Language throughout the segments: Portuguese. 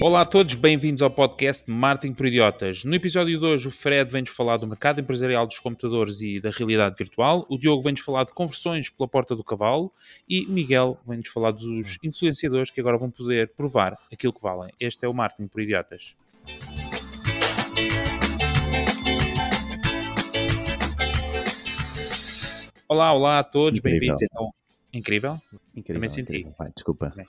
Olá a todos, bem-vindos ao podcast Marketing por Idiotas. No episódio de hoje, o Fred vem-nos falar do mercado empresarial dos computadores e da realidade virtual, o Diogo vem-nos falar de conversões pela porta do cavalo e Miguel vem-nos falar dos influenciadores que agora vão poder provar aquilo que valem. Este é o Marketing por Idiotas. Olá, olá a todos, bem-vindos então. Incrível? Incrível. Também senti. incrível. Vai, desculpa. Bem.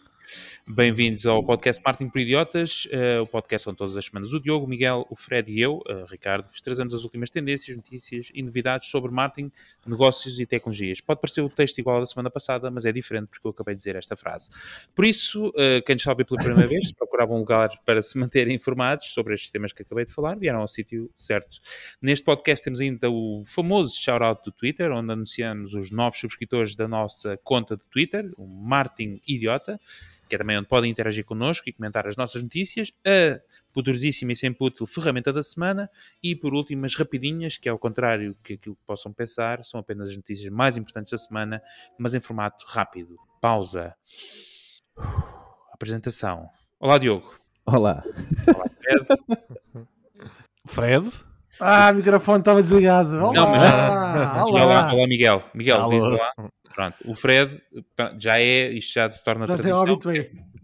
Bem-vindos ao podcast Marketing por Idiotas, uh, o podcast onde todas as semanas o Diogo, o Miguel, o Fred e eu, uh, Ricardo, vos trazemos as últimas tendências, notícias e novidades sobre marketing, negócios e tecnologias. Pode parecer o texto igual ao da semana passada, mas é diferente porque eu acabei de dizer esta frase. Por isso, uh, quem nos está a ouvir pela primeira vez, procuravam um lugar para se manterem informados sobre estes temas que acabei de falar, vieram ao sítio certo. Neste podcast temos ainda o famoso shout-out do Twitter, onde anunciamos os novos subscritores da nossa conta de Twitter, o Martin Idiota, que é também onde podem interagir connosco e comentar as nossas notícias, a poderosíssima e sempre útil ferramenta da semana e, por último, as rapidinhas, que é ao contrário que aquilo que possam pensar, são apenas as notícias mais importantes da semana, mas em formato rápido. Pausa. Apresentação. Olá, Diogo. Olá. Olá, Fred. Fred? Ah, o microfone estava desligado. Olá, Não, mas- olá. Olá, olá, Miguel. Miguel, Alô. diz lá. Pronto, o Fred já é, isto já se torna Já tem tradição.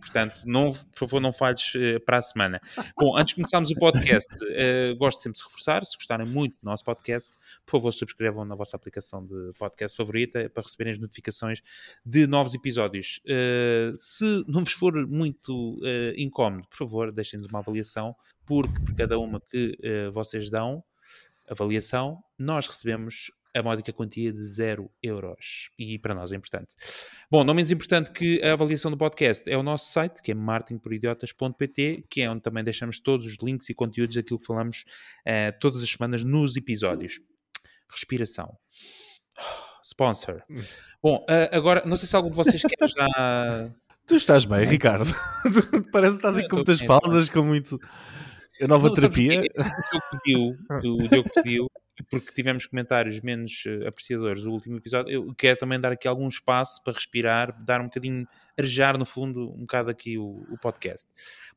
Portanto, não, por favor, não falhes eh, para a semana. Bom, antes de começarmos o podcast, eh, gosto sempre de reforçar, se gostarem muito do nosso podcast, por favor, subscrevam na vossa aplicação de podcast favorita para receberem as notificações de novos episódios. Eh, se não vos for muito incómodo, por favor, deixem-nos uma avaliação, porque por cada uma que vocês dão, avaliação, nós recebemos a módica quantia de 0 euros. E para nós é importante. Bom, não menos importante que a avaliação do podcast é o nosso site, que é marketingporidiotas.pt, que é onde também deixamos todos os links e conteúdos daquilo que falamos eh, todas as semanas nos episódios. Respiração. Sponsor. Bom, eh, agora, não sei se algum de vocês quer já... Tu estás bem, Ricardo? Parece que estás aí com muitas bem, pausas, com muito. A nova Não, terapia. O Diogo pediu, o Diogo pediu, porque tivemos comentários menos eh, apreciadores do último episódio, eu quero também dar aqui algum espaço para respirar, dar um bocadinho, arejar no fundo um bocado aqui o, o podcast.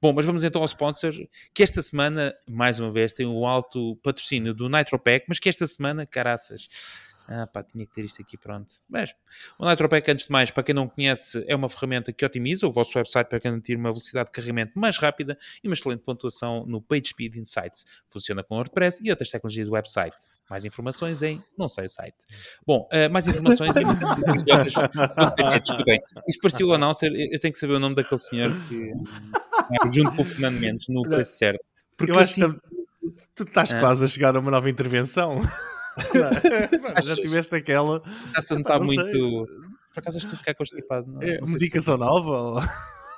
Bom, mas vamos então ao sponsor, que esta semana, mais uma vez, tem o alto patrocínio do Nitropack, mas que esta semana, caraças, ah pá, tinha que ter isto aqui pronto. Mas o Nitropack, antes de mais, para quem não conhece, é uma ferramenta que otimiza o vosso website para garantir uma velocidade de carregamento mais rápida e uma excelente pontuação no PageSpeed Insights. Funciona com WordPress e outras tecnologias do website. Mais informações em não sei o site. Bom, eh, mais informações em isto parecia o announcer. Eu tenho que saber o nome daquele senhor que eh, junto com o Fernando Mendes no preço certo. Porque Eu acho que assim- tam- tu estás Ah. quase a chegar a uma nova intervenção. Não é? Já tiveste aquela a notar não muito. sei. Por acaso estou a ficar constipado. Não, é, não se- medicação nova? ou-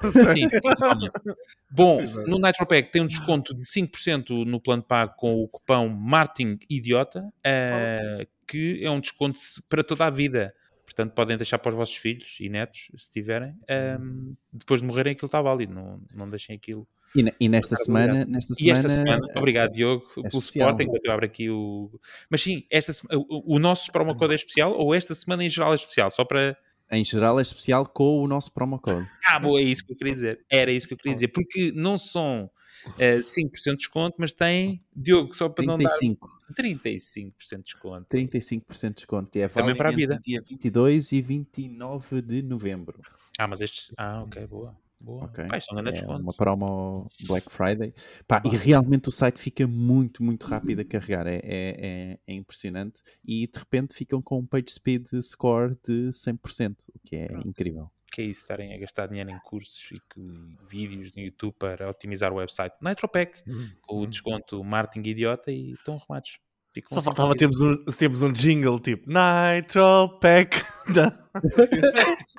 Sim. Bom, no NitroPack tem um desconto de 5% no plano pago com o cupão MartinIdiota, eh, que é um desconto para toda a vida. Portanto, podem deixar para os vossos filhos e netos, se tiverem. ehm, depois de morrerem, aquilo está válido. Não, não deixem aquilo. E, e nesta Obrigado. semana, nesta E esta semana, semana, obrigado Diogo pelo especial. suporte, enquanto eu abro aqui o. Mas sim, esta, o, o nosso promo code é especial ou esta semana em geral é especial? Só para. em geral, é especial com o nosso promo code. Ah, boa, é isso que eu queria dizer. Era isso que eu queria dizer. Porque não são eh, 5% de desconto, mas tem, Diogo, só para não dar 35, 35% de desconto. 35% de desconto. E é Também para a vida. Dia 22 e 29 de novembro. Ah, mas estes. Ah, ok, boa. Boa. Ok. Pá, isto não é uma promo Black Friday. Pá, e realmente o site fica muito, muito rápido a carregar. É, é, é- é impressionante. E de repente ficam com um page speed score de 100%, o que é Pronto. incrível. Que é isso, estarem a gastar dinheiro em cursos e que, vídeos no YouTube para otimizar o website. Nitropack, com o desconto marketing idiota e estão arrumados. Ficam Só assim faltava termos um, termos um jingle tipo Nitro Pack.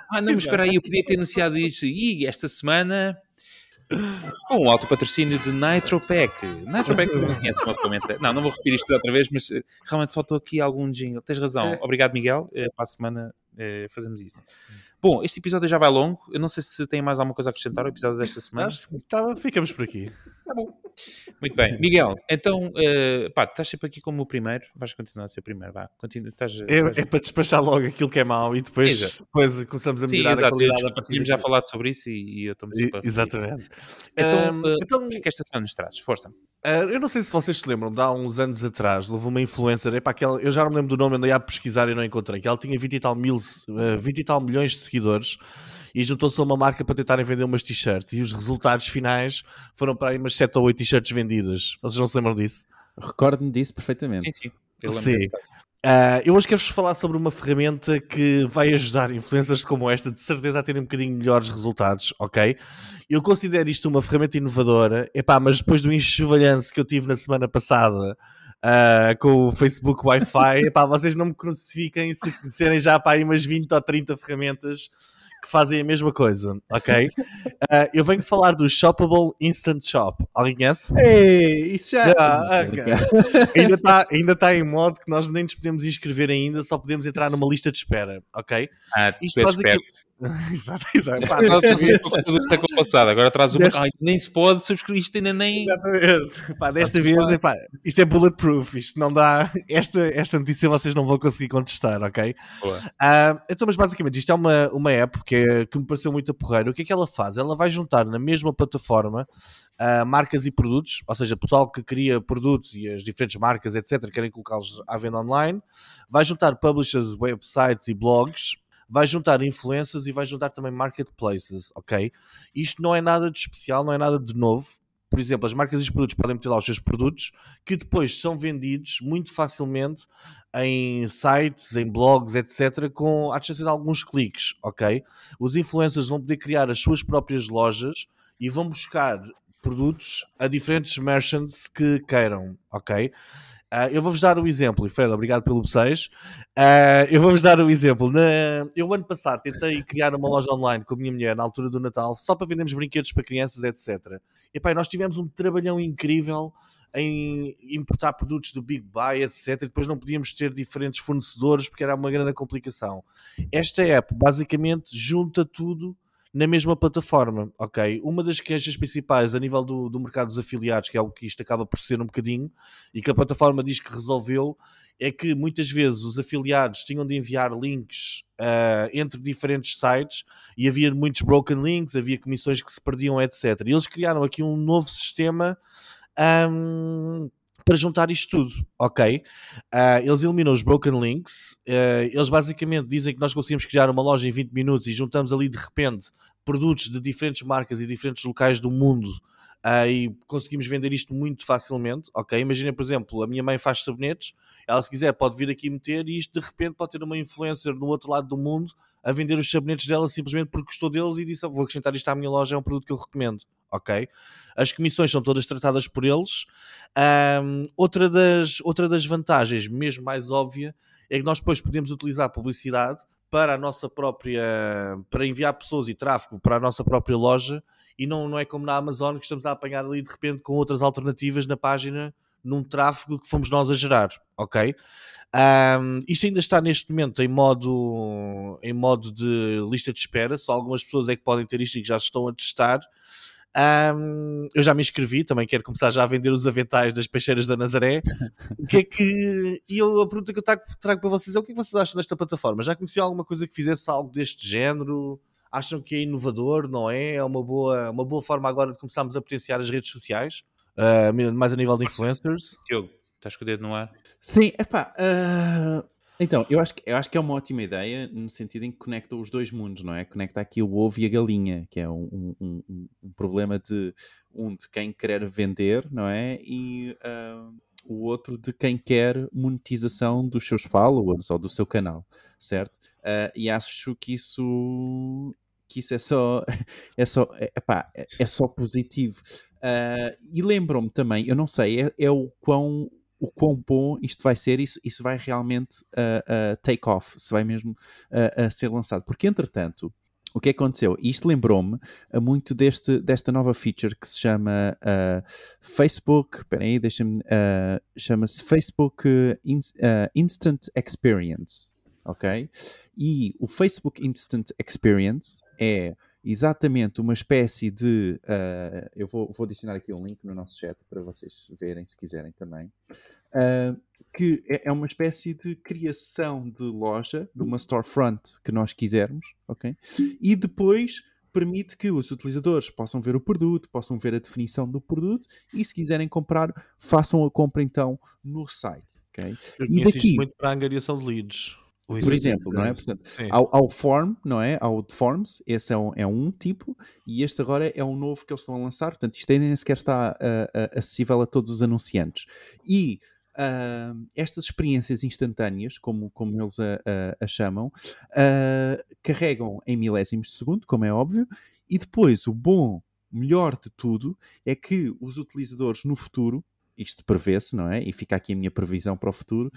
Ah, não, mas espera aí, eu podia ter anunciado isto. E esta semana. Com o alto patrocínio de Nitropack. Nitropack não conhece o nosso comentário. Não, não vou repetir isto outra vez, mas eh, realmente faltou aqui algum jingle. Tens razão. É. Obrigado, Miguel. Eh, Para a semana eh, fazemos isso. Bom, este episódio já vai longo. Eu não sei se tem mais alguma coisa a acrescentar ao episódio desta semana. Acho que tá- ficamos por aqui. Tá bom. Muito bem. Miguel, então, uh, pá, estás sempre aqui como o primeiro. Vais continuar a ser o primeiro, vá. Continua, estás, É, estás- é para despachar logo aquilo que é mau e depois, Exato. depois começamos a Sim, melhorar a exato. qualidade. A partir Tínhamos já falado sobre isso e, e eu estou-me sempre a. Exatamente. Então, Ahm, uh, então, o que é que esta semana nos traz? Força. Ah, eu não sei se vocês se lembram, de há uns anos atrás, houve uma influencer, epá, que ela- eu já não me lembro do nome, andei a pesquisar e não encontrei, que ela tinha 20 e tal, mil, ah, 20 e tal milhões de seguidores e juntou-se a uma marca para tentarem vender umas t-shirts e os resultados finais foram para aí umas 7 ou 8 t-shirts vendidas. Vocês não se lembram disso? Recordo-me disso perfeitamente. Sim, sim. Eu Sim. Ah, eu hoje quero-vos falar sobre uma ferramenta que vai ajudar influencers como esta, de certeza, a terem um bocadinho melhores resultados, ok? Eu considero isto uma ferramenta inovadora, epá, mas depois do enxovalhanço que eu tive na semana passada ah, com o Facebook Wi-Fi, epá, vocês não me crucifiquem se conhecerem já para aí umas 20 ou 30 ferramentas que fazem a mesma coisa, ok? Ah, eu venho falar do Shoppable Instant Shop. Alguém conhece? Ei, isso já. Ah, ok. ainda está ainda tá em modo que nós nem nos podemos inscrever ainda, só podemos entrar numa lista de espera, ok? Ah, Isto tu és basic- esperto. exato, exato. Pá, vez, tudo isso passado. Agora traz uma. Desta- Ai, nem se pode subscrever isto ainda nem. exatamente. Pá, desta vez, epá, isto é bulletproof, isto não dá. Esta, esta notícia vocês não vão conseguir contestar, ok? Ah, então, mas basicamente, isto é uma, uma app que, que me pareceu muito a porreira. O que é que ela faz? Ela vai juntar na mesma plataforma ah, marcas e produtos, ou seja, pessoal que cria produtos e as diferentes marcas, etc., querem colocá-los à venda online, vai juntar publishers, websites e blogs, vai juntar influencers e vai juntar também marketplaces, ok? Isto não é nada de especial, não é nada de novo. Por exemplo, as marcas e os produtos podem meter lá os seus produtos que depois são vendidos muito facilmente em sites, em blogs, etc., com a distância de alguns cliques, ok? Os influencers vão poder criar as suas próprias lojas e vão buscar produtos a diferentes merchants que queiram, ok? Ah, eu vou-vos dar o exemplo, e Fred, obrigado pelo B6. Ah, eu vou-vos dar o exemplo. Na... Eu, ano passado, tentei criar uma loja online com a minha mulher na altura do Natal, só para vendermos brinquedos para crianças, etc. E pá, nós tivemos um trabalhão incrível em importar produtos do Big Buy, etc. E depois não podíamos ter diferentes fornecedores porque era uma grande complicação. Esta app basicamente junta tudo na mesma plataforma, ok? Uma das queixas principais a nível do, do mercado dos afiliados, que é algo que isto acaba por ser um bocadinho, e que a plataforma diz que resolveu, é que muitas vezes os afiliados tinham de enviar links ah, entre diferentes sites e havia muitos broken links, havia comissões que se perdiam, etc. E eles criaram aqui um novo sistema ahm, para juntar isto tudo, ok? Ah, eles eliminam os broken links, ah, eles basicamente dizem que nós conseguimos criar uma loja em 20 minutos e juntamos ali de repente produtos de diferentes marcas e diferentes locais do mundo ah, e conseguimos vender isto muito facilmente, ok? Imagina, por exemplo, a minha mãe faz sabonetes, ela se quiser pode vir aqui meter e isto de repente pode ter uma influencer no outro lado do mundo a vender os sabonetes dela simplesmente porque gostou deles e disse, "Ah, vou acrescentar isto à minha loja, é um produto que eu recomendo, ok? As comissões são todas tratadas por eles. Ahm, outra, das, outra das vantagens, mesmo mais óbvia, é que nós depois podemos utilizar publicidade para a nossa própria para enviar pessoas e tráfego para a nossa própria loja e não, não é como na Amazon que estamos a apanhar ali de repente com outras alternativas na página num tráfego que fomos nós a gerar, ok? Ahm, isto ainda está neste momento em modo em modo de lista de espera, só algumas pessoas é que podem ter isto e que já estão a testar. Ahm, eu já me inscrevi, também quero começar já a vender os aventais das peixeiras da Nazaré. O que é que. E eu, a pergunta que eu trago, trago para vocês é o que é que vocês acham desta plataforma? Já conheciam alguma coisa que fizesse algo deste género? Acham que é inovador, não é? É uma boa, uma boa forma agora de começarmos a potenciar as redes sociais, ah, mais a nível de influencers. Diogo, estás com o dedo no ar? Sim, epá. ah, então, eu acho, que, eu acho que é uma ótima ideia no sentido em que conecta os dois mundos, não é? Conecta aqui o ovo e a galinha, que é um, um- um- um problema de um de quem quer vender, não é? E ah, o outro de quem quer monetização dos seus followers ou do seu canal, certo? Ah, e acho que isso que isso é só é só é, epá, é- é só positivo Ah, e lembram-me também eu não sei é, é o quão o quão bom isto vai ser, isso, isso vai realmente ah, ah, take off, se vai mesmo a ser lançado. Porque, entretanto, o que aconteceu? Isto lembrou-me muito deste, desta nova feature que se chama ah, Facebook. Espera aí, deixa-me. ah, Chama-se Facebook ah, Ins- ah, Instant Experience. Ok? E o Facebook Instant Experience é exatamente uma espécie de. Uh, eu vou, vou adicionar aqui um link no nosso chat para vocês verem se quiserem também. Uh, que é, é, uma espécie de criação de loja, de uma storefront que nós quisermos, ok? E depois permite que os utilizadores possam ver o produto, possam ver a definição do produto e se quiserem comprar, façam a compra então no site, ok? Eu e daqui, muito para a angariação de leads. Por exemplo, não é? Portanto, ao, ao, Form, não é? Ao Forms, esse é um, é um tipo, e este agora é um novo que eles estão a lançar, portanto, isto ainda nem sequer está uh, uh, acessível a todos os anunciantes. E uh, estas experiências instantâneas, como, como eles a, a, a chamam, uh, carregam em milésimos de segundo, como é óbvio, e depois o bom, melhor de tudo, é que os utilizadores no futuro, isto prevê-se, não é? E fica aqui a minha previsão para o futuro,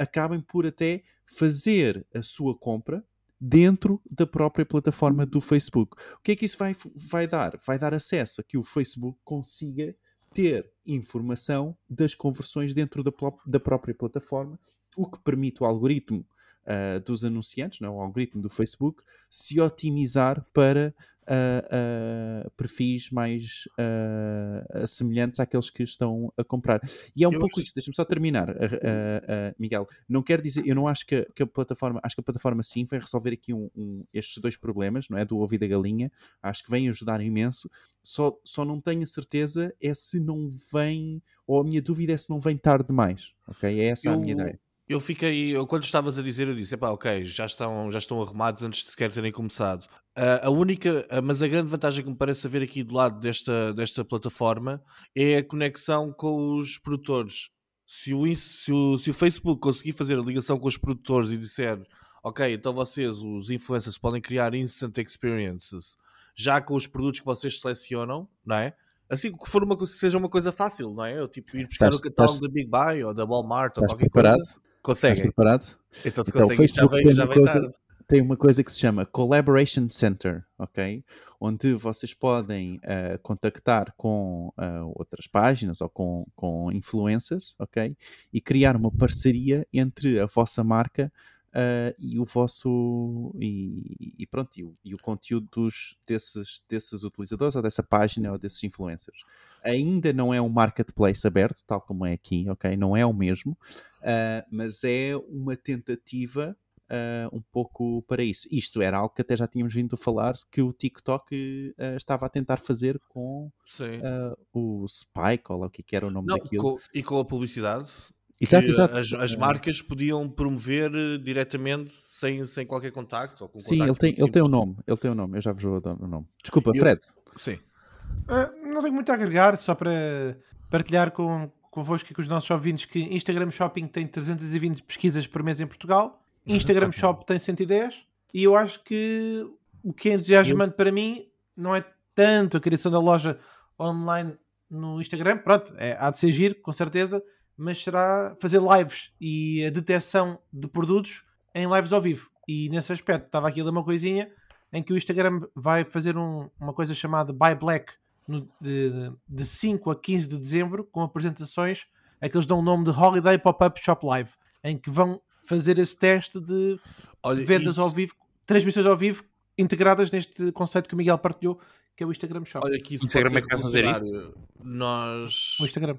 acabem por até fazer a sua compra dentro da própria plataforma do Facebook. O que é que isso vai, vai dar? Vai dar acesso a que o Facebook consiga ter informação das conversões dentro da, da própria plataforma, o que permite o algoritmo uh, dos anunciantes, não, é? o algoritmo do Facebook, se otimizar para uh, perfis mais semelhantes àqueles que estão a comprar. E é um eu pouco acho... isto, deixa-me só terminar, Miguel. Não quero dizer, eu não acho que, que, a plataforma, acho que a plataforma sim vai resolver aqui um, um, estes dois problemas, não é? Do ouvido da galinha, acho que vem ajudar imenso. Só, só não tenho a certeza é se não vem, ou a minha dúvida é se não vem tarde demais, ok? É essa eu... a minha ideia eu fiquei, eu, quando estavas a dizer, eu disse: pá, ok, já estão, já estão arrumados antes de sequer terem começado. Uh, a única, uh, mas a grande vantagem que me parece haver aqui do lado desta, desta plataforma é a conexão com os produtores. Se o, se, o, se o Facebook conseguir fazer a ligação com os produtores e disser, ok, então vocês, os influencers, podem criar instant experiences já com os produtos que vocês selecionam, não é? Assim que for uma, seja uma coisa fácil, não é? Eu, tipo, ir buscar estás, o catálogo estás, da Big Buy ou da Walmart ou qualquer preparado? coisa. Conseguem. Estás preparado? Então se então, conseguem, já vem, já vem coisa, tarde. Tem uma coisa que se chama Collaboration Center, ok? Onde vocês podem uh, contactar com uh, outras páginas ou com, com influencers, ok? E criar uma parceria entre a vossa marca Uh, e o vosso e, e pronto e o, e o, conteúdo dos, desses, desses utilizadores ou dessa página ou desses influencers. Ainda não é um marketplace aberto tal como é aqui ok? Não é o mesmo uh, mas é uma tentativa uh, um pouco para isso. Isto era algo que até já tínhamos vindo a falar que o TikTok estava a tentar fazer com o Spike ou lá o que, era o nome não, daquilo. com, e com a publicidade Exato, exato. As, as, marcas podiam promover eh, diretamente sem, sem qualquer contacto. Ou com Sim, ele tem, ele tem um nome. Ele tem um nome. Eu já vos vou dar o um nome. Desculpa, eu, Fred. Sim. Uh, não tenho muito a agregar, só para partilhar com, convosco e com os nossos ouvintes que Instagram Shopping tem 320 pesquisas por mês em Portugal, Instagram Shop tem 110 e eu acho que o que é entusiasmante para mim não é tanto a criação da loja online no Instagram, pronto, é, há de ser giro, com certeza, mas será fazer lives e a detecção de produtos em lives ao vivo. E nesse aspecto, estava aqui a ler uma coisinha em que o Instagram vai fazer um, uma coisa chamada Buy Black no, de, de 5 a 15 de dezembro, com apresentações a que eles dão o nome de Holiday Pop-Up Shop Live, em que vão fazer esse teste de Olha, vendas isso... ao vivo, transmissões ao vivo, integradas neste conceito que o Miguel partilhou, que é o Instagram Shop. Olha, que isso Instagram é que vai fazer isso. Nós, o Instagram.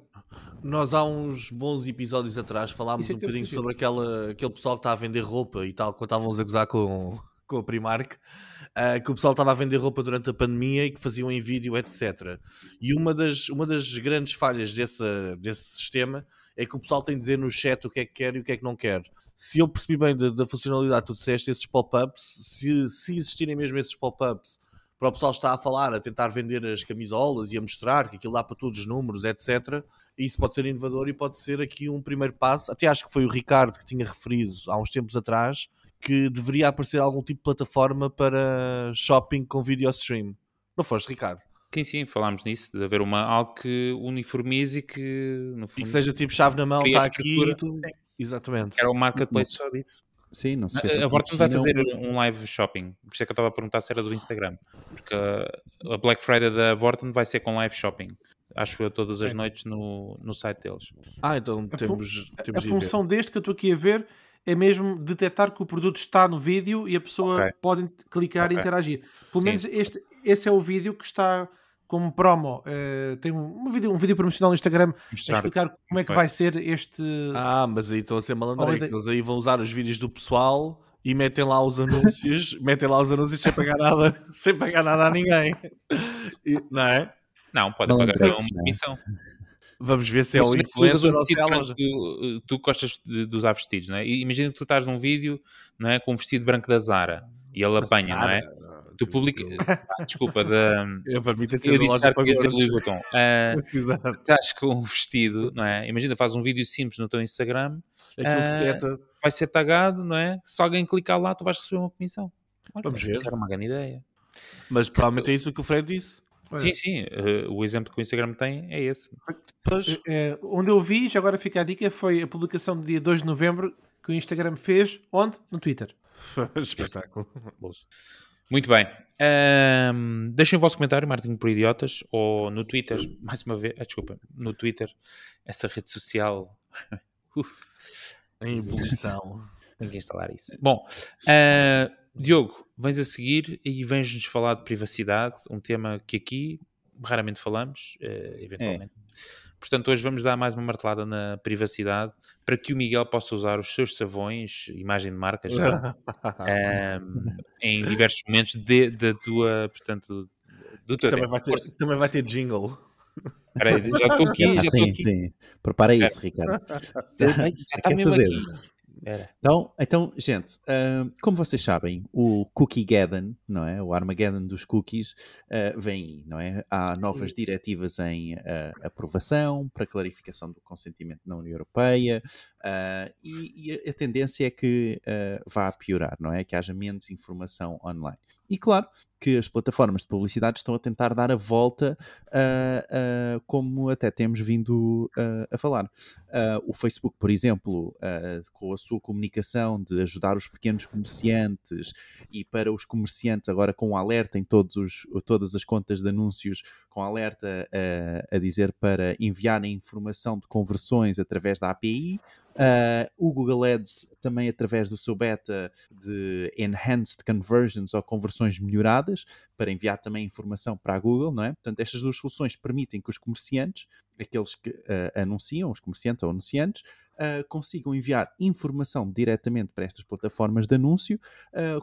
nós há uns bons episódios atrás falámos é um bocadinho sobre aquela, aquele pessoal que está a vender roupa e tal, quando estávamos a gozar com, com a Primark, uh, que o pessoal estava a vender roupa durante a pandemia e que faziam em vídeo, etc. E uma das, uma das grandes falhas desse, desse sistema é que o pessoal tem de dizer no chat o que é que quer e o que é que não quer. Se eu percebi bem da, da funcionalidade que tu disseste, esses pop-ups, se, se existirem mesmo esses pop-ups para o pessoal estar a falar, a tentar vender as camisolas e a mostrar que aquilo dá para todos os números, etc. Isso pode ser inovador e pode ser aqui um primeiro passo. Até acho que foi o Ricardo que tinha referido há uns tempos atrás que deveria aparecer algum tipo de plataforma para shopping com video stream. Não foste, Ricardo? Sim, sim, falámos nisso, de haver uma, algo que uniformize e que, no fundo, e que seja tipo chave na mão, está aqui e tu... Exatamente. Era o marketplace só disso. Sim, não sei. A Vorten vai fazer um live shopping. Por isso é que eu estava a perguntar se era do Instagram. Porque a Black Friday da Vorten vai ser com live shopping. Acho eu todas as noites no, no site deles. Ah, então temos. A, temos a função deste que eu estou aqui a ver é mesmo detectar que o produto está no vídeo e a pessoa Ok. pode clicar Ok. e interagir. Pelo Sim. menos este, esse é o vídeo que está como promo. Eh, tem um, um vídeo, um vídeo promocional no Instagram a Mostrar explicar como é que vai ser este. Ah, mas aí estão a ser de- Eles aí vão usar os vídeos do pessoal e metem lá os anúncios, metem lá os anúncios sem pagar nada, sem pagar nada a ninguém. E- não é? Não, podem pagar Malandrecos, uma é? comissão. Vamos ver se é o Imagina que tu usas influencer ou se é a loja. que uh, tu gostas de, de usar vestidos, não é? E imagina que tu estás num vídeo não é, com um vestido branco da Zara e ele apanha, não é? Tu publica... Ah, desculpa, da... Eu, para mim tem de ser eu disse para dizer. Louis Vuitton. Ah, Exato. estás com um vestido, não é? Imagina, faz um vídeo simples no teu Instagram, Aquilo detecta. vai ser tagado, não é? Se alguém clicar lá, tu vais receber uma comissão. Olha, Vamos ver. Isso era uma grande ideia. Mas provavelmente é isso que o Fred disse. Olha, Sim, sim. eh, o exemplo que o Instagram tem é esse. Pois. eh, onde eu vi, já agora fica a dica, foi a publicação do dia 2 de novembro que o Instagram fez. Onde? No Twitter. Espetáculo. Muito bem. Ahm, deixem o vosso comentário, Martin por Idiotas, ou no Twitter, mais uma vez, ah, desculpa, no Twitter, essa rede social. Uf, Em ebulição. tenho que instalar isso. Bom, ah, Diogo, vens a seguir e vens-nos falar de privacidade, um tema que aqui raramente falamos, eh, eventualmente. Portanto, hoje vamos dar mais uma martelada na privacidade para que o Miguel possa usar os seus savões, imagem de marca já, ahm, em diversos momentos de- da tua, portanto, do teu também, tempo. vai ter, também vai ter jingle. Espera aí, já estou aqui, já Ah, estou sim, aqui. sim. Prepara isso, Ricardo. Já está mesmo saber? aqui. Espera. Então, então gente, ah, como vocês sabem, o Cookie-Gaddon, não é? O Armageddon dos cookies, ah, vem aí, não é? Há novas diretivas em ah, aprovação para clarificação do consentimento na União Europeia e, e a tendência é que vá piorar, não é? Que haja menos informação online. E claro que as plataformas de publicidade estão a tentar dar a volta, ah, ah, como até temos vindo ah, a falar. O Facebook, por exemplo, com a sua comunicação de ajudar os pequenos comerciantes e para os comerciantes agora com um alerta em todos os- todas as contas de anúncios, com alerta a dizer para enviarem informação de conversões através da API. Ah, o Google Ads também através do seu beta de Enhanced Conversions ou conversões melhoradas para enviar também informação para a Google, não é? Portanto, estas duas soluções permitem que os comerciantes, aqueles que ah, anunciam, os comerciantes ou anunciantes, ah, consigam enviar informação diretamente para estas plataformas de anúncio,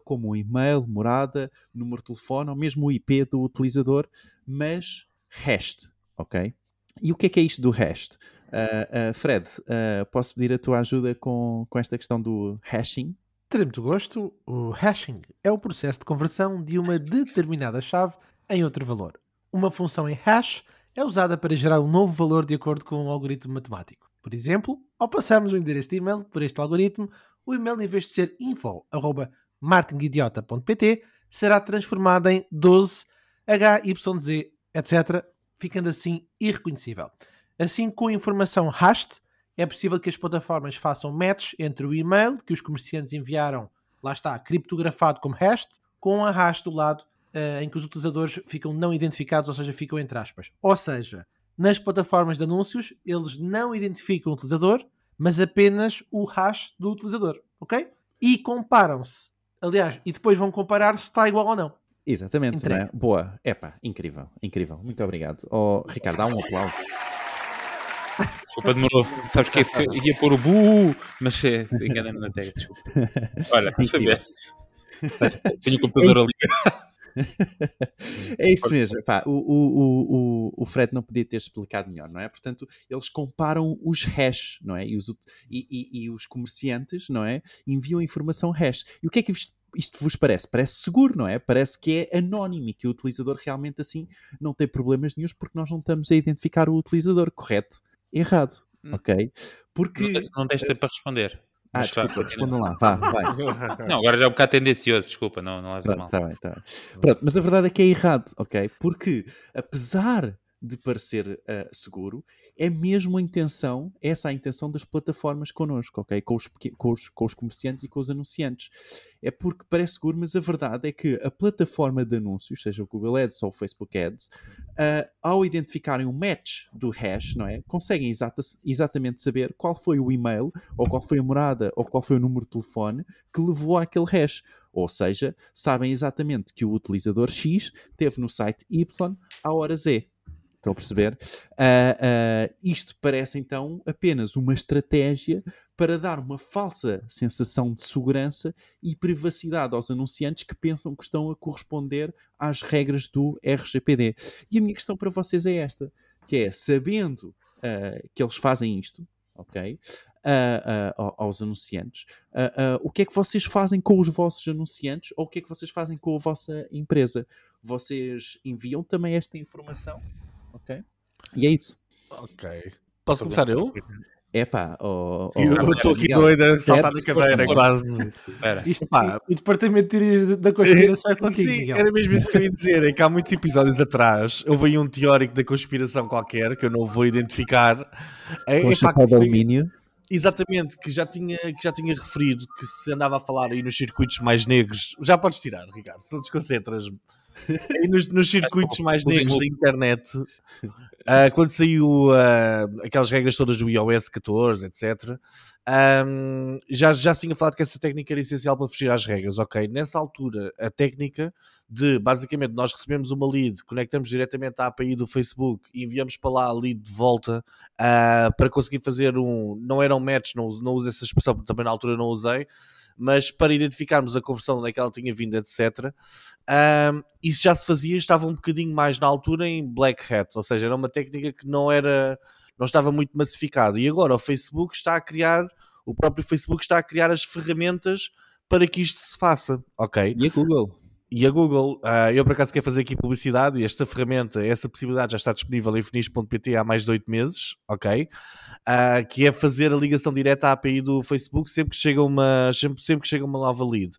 como o e-mail, morada, número de telefone ou mesmo o IP do utilizador, mas hashed, ok? E o que é que é isto do hashed? Ah, ah, Fred, ah, posso pedir a tua ajuda com, com esta questão do hashing? Terei muito gosto. O hashing é o processo de conversão de uma determinada chave em outro valor. Uma função em hash é usada para gerar um novo valor de acordo com um algoritmo matemático. Por exemplo, ao passarmos o endereço de e-mail por este algoritmo, o e-mail, em vez de ser info.martinguidiota.pt, será transformado em 12, HYZ, etc., ficando assim irreconhecível. Assim, com a informação hashed, é possível que as plataformas façam match entre o e-mail que os comerciantes enviaram, lá está, criptografado como hashed, com a hash do lado eh, em que os utilizadores ficam não identificados, ou seja, ficam entre aspas. Ou seja, nas plataformas de anúncios, eles não identificam o utilizador, mas apenas o hash do utilizador, ok? E comparam-se. Aliás, e depois vão comparar se está igual ou não. Exatamente, não é? Entregue. Boa. Epá, incrível, incrível. Muito obrigado. Oh, Ricardo, dá um aplauso. Desculpa, demorou. Sabes que ia- ia pôr o bu, mas eh, enganei-me na tecla, desculpa. Olha, não sabia. Tenho o computador ali. é isso mesmo. Pá, o, o, o, o- Fred não podia ter explicado melhor, não é? Portanto, eles comparam os hash, não é? E os, e, e- e os comerciantes, não é? Enviam informação hash. E o que é que isto, isto vos parece? Parece seguro, não é? Parece que é anónimo e que o utilizador realmente assim não tem problemas nenhums porque nós não estamos a identificar o utilizador, correto? Errado, Hum. ok? Porque... Não, não tens tempo para responder. Ah, Mas desculpa, respondam lá, vá, vai. Não, agora já é um bocado tendencioso, desculpa, não, não leves a mal. tá bem, tá bem. Pronto, mas a verdade é que é errado, ok? Porque apesar de parecer uh, seguro, é mesmo a intenção, essa é a intenção das plataformas connosco, ok? Com os, com, os, com os comerciantes e com os anunciantes. É porque parece seguro, mas a verdade é que a plataforma de anúncios, seja o Google Ads ou o Facebook Ads, uh, ao identificarem um match do hash, não é? Conseguem exata, exatamente saber qual foi o e-mail, ou qual foi a morada, ou qual foi o número de telefone que levou àquele hash. Ou seja, sabem exatamente que o utilizador X teve no site Y à hora Z. Estão a perceber? Uh, uh, isto parece então apenas uma estratégia para dar uma falsa sensação de segurança e privacidade aos anunciantes que pensam que estão a corresponder às regras do RGPD. E a minha questão para vocês é esta: que é sabendo uh, que eles fazem isto, ok? aos anunciantes, o que é que vocês fazem com os vossos anunciantes ou o que é que vocês fazem com a vossa empresa? Vocês enviam também esta informação? Ok? E é isso. Ok. Posso começar eu? É pá, oh, oh, eu estou aqui doido a saltar da cadeira, quase. Isto, pá, o departamento de teorias da conspiração é contigo. Sim, era mesmo isso que eu ia dizer. É que há muitos episódios atrás houve aí um teórico da conspiração qualquer que eu não vou identificar. É, Com é, pá, de alumínio. Exatamente, que já, tinha, que já tinha referido que se andava a falar aí nos circuitos mais negros. Já podes tirar, Ricardo, se desconcentras-me. Nos, nos circuitos mais negros da internet Uh, quando saiu uh, aquelas regras todas do iOS 14, etc., um, já, já se tinha falado que essa técnica era essencial para fugir às regras. Ok, nessa altura, a técnica de basicamente nós recebemos uma lead, conectamos diretamente à API do Facebook e enviamos para lá a lead de volta uh, para conseguir fazer um. Não era um match, não, não uso essa expressão, porque também na altura não usei mas para identificarmos a conversão onde é que ela tinha vindo, etc. Um, isso já se fazia, estava um bocadinho mais na altura em Black Hat, ou seja, era uma técnica que não era, não estava muito massificada. E agora o Facebook está a criar, o próprio Facebook está a criar as ferramentas para que isto se faça, ok? E a Google? E a Google, uh, eu por acaso quero fazer aqui publicidade e esta ferramenta, essa possibilidade já está disponível em finis.pt há mais de 8 meses, ok? Uh, que é fazer a ligação direta à API do Facebook sempre que chega uma, sempre, sempre que chega uma nova lead.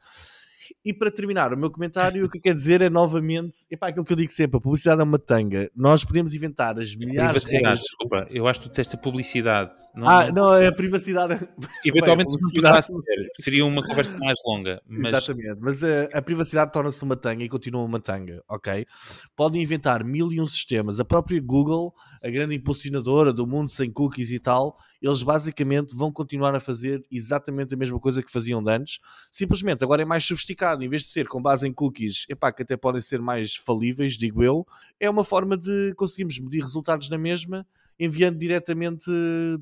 E para terminar o meu comentário, o que eu quero dizer é novamente, é para aquilo que eu digo sempre: a publicidade é uma tanga. Nós podemos inventar as milhares de. Desculpa, eu acho que tu disseste a publicidade. Não, ah, não, é a privacidade. Eventualmente Bem, a publicidade... seria uma conversa mais longa. Mas... Exatamente, mas a, a privacidade torna-se uma tanga e continua uma tanga, ok? Podem inventar mil e um sistemas. A própria Google, a grande impulsionadora do mundo sem cookies e tal, eles basicamente vão continuar a fazer exatamente a mesma coisa que faziam antes, simplesmente agora é mais sofisticado, em vez de ser com base em cookies, epá, que até podem ser mais falíveis, digo eu, é uma forma de conseguirmos medir resultados na mesma enviando diretamente,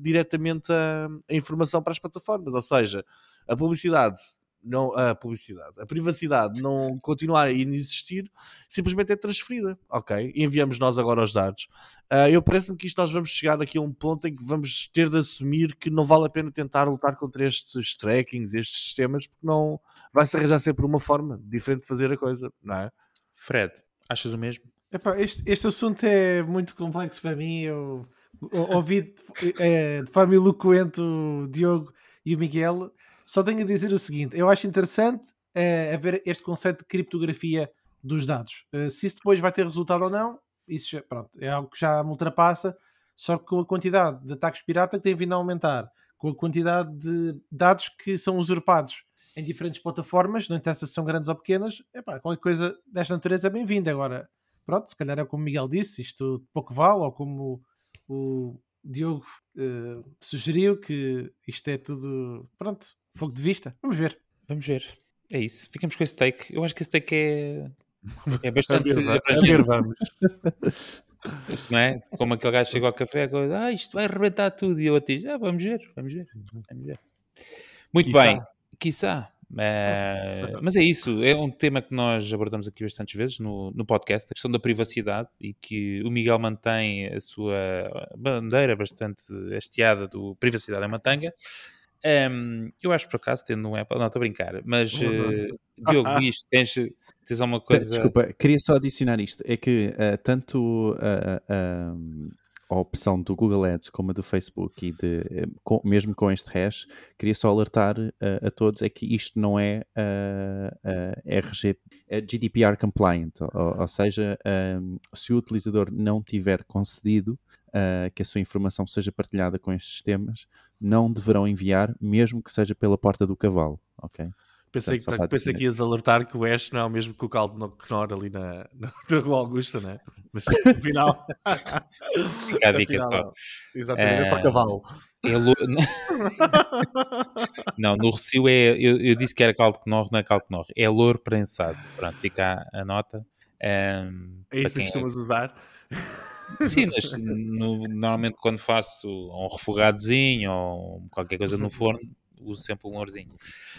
diretamente a, a informação para as plataformas, ou seja, a publicidade não, a publicidade, a privacidade não continuar a existir, simplesmente é transferida, ok? Enviamos nós agora os dados. Uh, eu parece-me que isto nós vamos chegar aqui a um ponto em que vamos ter de assumir que não vale a pena tentar lutar contra estes trackings, estes sistemas, porque não vai-se arranjar sempre uma forma diferente de fazer a coisa, não é? Fred, achas o mesmo? Epá, este, este assunto é muito complexo para mim. Eu ouvi de, é, de forma eloquente o Diogo e o Miguel só tenho a dizer o seguinte: eu acho interessante é, haver este conceito de criptografia dos dados. Uh, se isso depois vai ter resultado ou não, isso já, pronto, é algo que já me ultrapassa. Só que com a quantidade de ataques pirata que tem vindo a aumentar, com a quantidade de dados que são usurpados em diferentes plataformas, não interessa se são grandes ou pequenas, epá, qualquer coisa desta natureza é bem-vinda. Agora, pronto, se calhar é como o Miguel disse, isto pouco vale, ou como o Diogo uh, sugeriu, que isto é tudo, pronto, fogo de vista. Vamos ver. Vamos ver. É isso. Ficamos com esse take. Eu acho que esse take é, é bastante. a ver, vamos. Não é? Como aquele gajo chegou ao café e coisa, ah, isto vai arrebentar tudo. E eu a ti, ah, vamos ver, vamos ver. Vamos ver. Muito Quissá. bem. Quiçá. Uh, mas é isso, é um tema que nós abordamos aqui bastantes vezes no, no podcast, a questão da privacidade e que o Miguel mantém a sua bandeira bastante hasteada do privacidade é matanga. Um, eu acho por acaso, tendo um Apple, não estou a brincar, mas uh, Diogo, diz, tens, tens alguma coisa. Desculpa, queria só adicionar isto: é que uh, tanto uh, a opção do Google Ads como a do Facebook e de, eh, com, mesmo com este hash, queria só alertar uh, a todos é que isto não é RG, é GDPR compliant, ou, ou seja, um, se o utilizador não tiver concedido que a sua informação seja partilhada com estes sistemas, não deverão enviar, mesmo que seja pela porta do cavalo, ok? Pensei, Portanto, que, pensei que ias alertar que o Ash não é o mesmo que o caldo no Knorr ali na, na, na Rua Augusta, né? Mas afinal. Fica a dica só. Exatamente, é, é só cavalo. É lo... não, no Recio é. Eu, eu, disse que era caldo Knorr, não é caldo Knorr. É louro prensado. Pronto, fica a, a nota. Um, é isso que é costumas é... usar? Sim, mas no, normalmente quando faço um refogadozinho ou qualquer coisa no forno, uso sempre um lourzinho.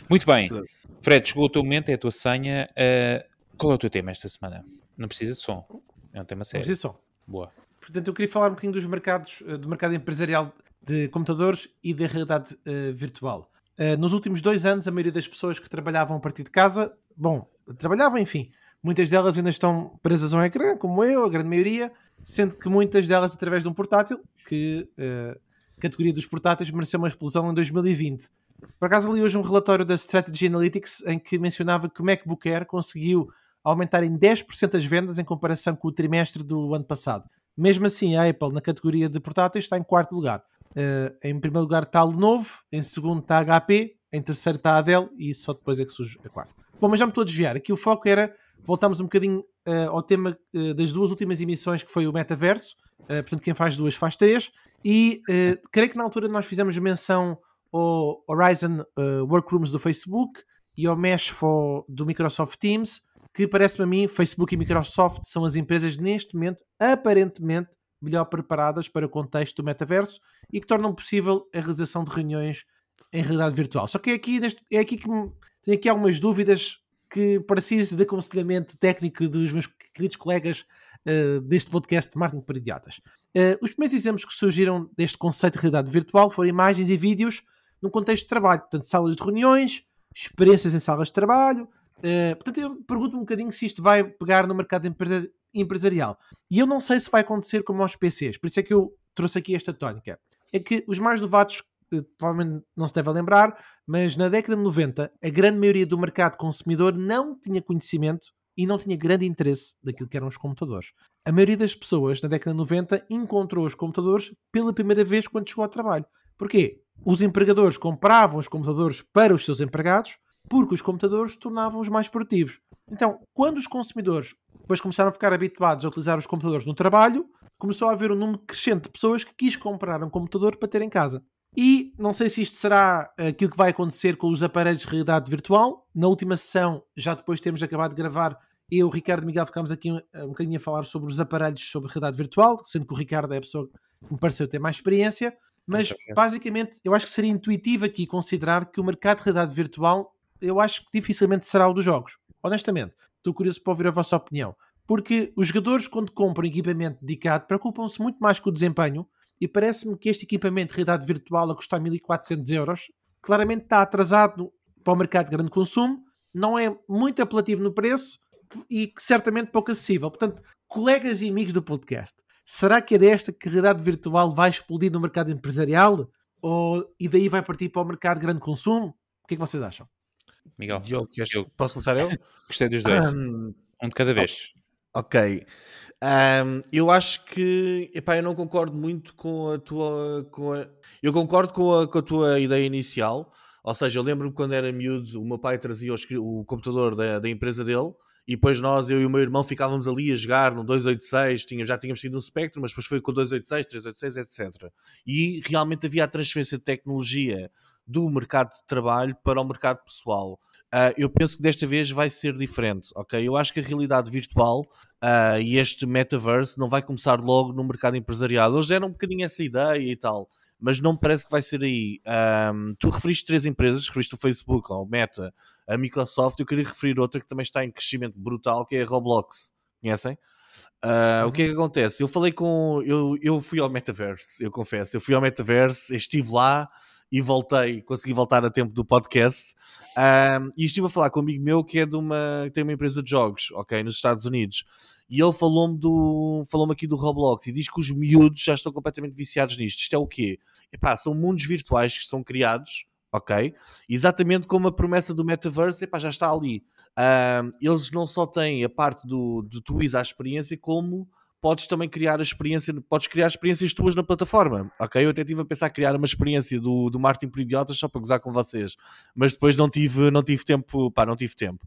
Muito bem. Fred, chegou o teu momento, é a tua senha. Uh, qual é o teu tema esta semana? Não precisa de som. É um tema sério. Não precisa de som. Boa. Portanto, eu queria falar um bocadinho dos mercados, eh, do mercado empresarial de computadores e da realidade uh, virtual. Uh, nos últimos dois anos, a maioria das pessoas que trabalhavam a partir de casa, bom, trabalhavam, enfim, muitas delas ainda estão presas a um ecrã, como eu, a grande maioria, sendo que muitas delas através de um portátil, que uh, a categoria dos portáteis mereceu uma explosão em 2020. Por acaso li hoje um relatório da Strategy Analytics em que mencionava que o MacBook Air conseguiu aumentar em 10% as vendas em comparação com o trimestre do ano passado. Mesmo assim, a Apple na categoria de portáteis está em quarto lugar. Uh, em primeiro lugar está a Lenovo, em segundo está a HP, em terceiro está a Dell e só depois é que surge a quarta. Bom, mas já me estou a desviar. Aqui o foco era voltamos um bocadinho uh, ao tema uh, das duas últimas emissões que foi o metaverso. portanto, quem faz duas faz três. E creio que na altura nós fizemos menção ao Horizon uh, Workrooms do Facebook e ao Mesh for, do Microsoft Teams, que parece-me a mim, Facebook e Microsoft são as empresas neste momento, aparentemente, melhor preparadas para o contexto do metaverso e que tornam possível a realização de reuniões em realidade virtual. Só que é aqui, é aqui que tenho aqui algumas dúvidas que preciso de aconselhamento técnico dos meus queridos colegas uh, deste podcast de Marketing para Idiotas. Uh, os primeiros exemplos que surgiram deste conceito de realidade virtual foram imagens e vídeos num contexto de trabalho, portanto, salas de reuniões, experiências em salas de trabalho. Uh, portanto, eu pergunto um bocadinho se isto vai pegar no mercado empresarial. E eu não sei se vai acontecer como aos PCs, por isso é que eu trouxe aqui esta tónica. É que os mais novatos provavelmente não se devem lembrar, mas na década de 90 a grande maioria do mercado consumidor não tinha conhecimento e não tinha grande interesse daquilo que eram os computadores. A maioria das pessoas na década de 90 encontrou os computadores pela primeira vez quando chegou ao trabalho. Porquê? os empregadores compravam os computadores para os seus empregados porque os computadores tornavam-os mais produtivos. Então, quando os consumidores depois começaram a ficar habituados a utilizar os computadores no trabalho, começou a haver um número crescente de pessoas que quis comprar um computador para ter em casa. E não sei se isto será aquilo que vai acontecer com os aparelhos de realidade virtual. Na última sessão, já depois de termos acabado de gravar, eu, o Ricardo e Miguel ficámos aqui um, um bocadinho a falar sobre os aparelhos sobre realidade virtual, sendo que o Ricardo é a pessoa que me pareceu ter mais experiência. Mas basicamente eu acho que seria intuitivo aqui considerar que o mercado de realidade virtual eu acho que dificilmente será o dos jogos. Honestamente, estou curioso para ouvir a vossa opinião. Porque os jogadores, quando compram equipamento dedicado, preocupam-se muito mais com o desempenho e parece-me que este equipamento de realidade virtual a custar 1400 euros claramente está atrasado para o mercado de grande consumo, não é muito apelativo no preço e certamente pouco acessível. Portanto, colegas e amigos do podcast, Será que é desta que a realidade virtual vai explodir no mercado empresarial? Ou, e daí vai partir para o mercado de grande consumo? O que é que vocês acham? Miguel, Diogo, eu... posso começar eu? Gostei dos dois. Um, um de cada vez. Ok. Um, eu acho que epá, eu não concordo muito com a tua. Com a, eu concordo com a, com a tua ideia inicial. Ou seja, eu lembro-me quando era miúdo, o meu pai trazia o, computador da, da empresa dele e depois nós, eu e o meu irmão, ficávamos ali a jogar no 286, tinha, já tínhamos tido um Spectrum, mas depois foi com o 286, 386, etc. E realmente havia a transferência de tecnologia do mercado de trabalho para o mercado pessoal. Uh, eu penso que desta vez vai ser diferente, ok? Eu acho que a realidade virtual uh, e este metaverse não vai começar logo no mercado empresarial. Eles deram um bocadinho essa ideia e tal, mas não parece que vai ser aí. Um, tu referiste três empresas, referiste o Facebook, o Meta, a Microsoft, eu queria referir outra que também está em crescimento brutal, que é a Roblox. Conhecem? Uh, uhum. O que é que acontece? Eu falei com. Eu, eu fui ao Metaverse, eu confesso. Eu fui ao Metaverse, estive lá e voltei, consegui voltar a tempo do podcast. Um, e estive a falar com um amigo meu que é de uma, tem uma empresa de jogos, ok, nos Estados Unidos. E ele falou-me do falou aqui do Roblox e diz que os miúdos já estão completamente viciados nisto. Isto é o quê? Epá, são mundos virtuais que são criados, ok? Exatamente como a promessa do metaverse, epá, já está ali. Um, eles não só têm a parte do, do tu a experiência, como podes também criar a experiência, podes criar experiências tuas na plataforma, ok? Eu até estive a pensar criar uma experiência do, do Martin por Idiotas só para gozar com vocês, mas depois não tive, não tive tempo, pá, não tive tempo.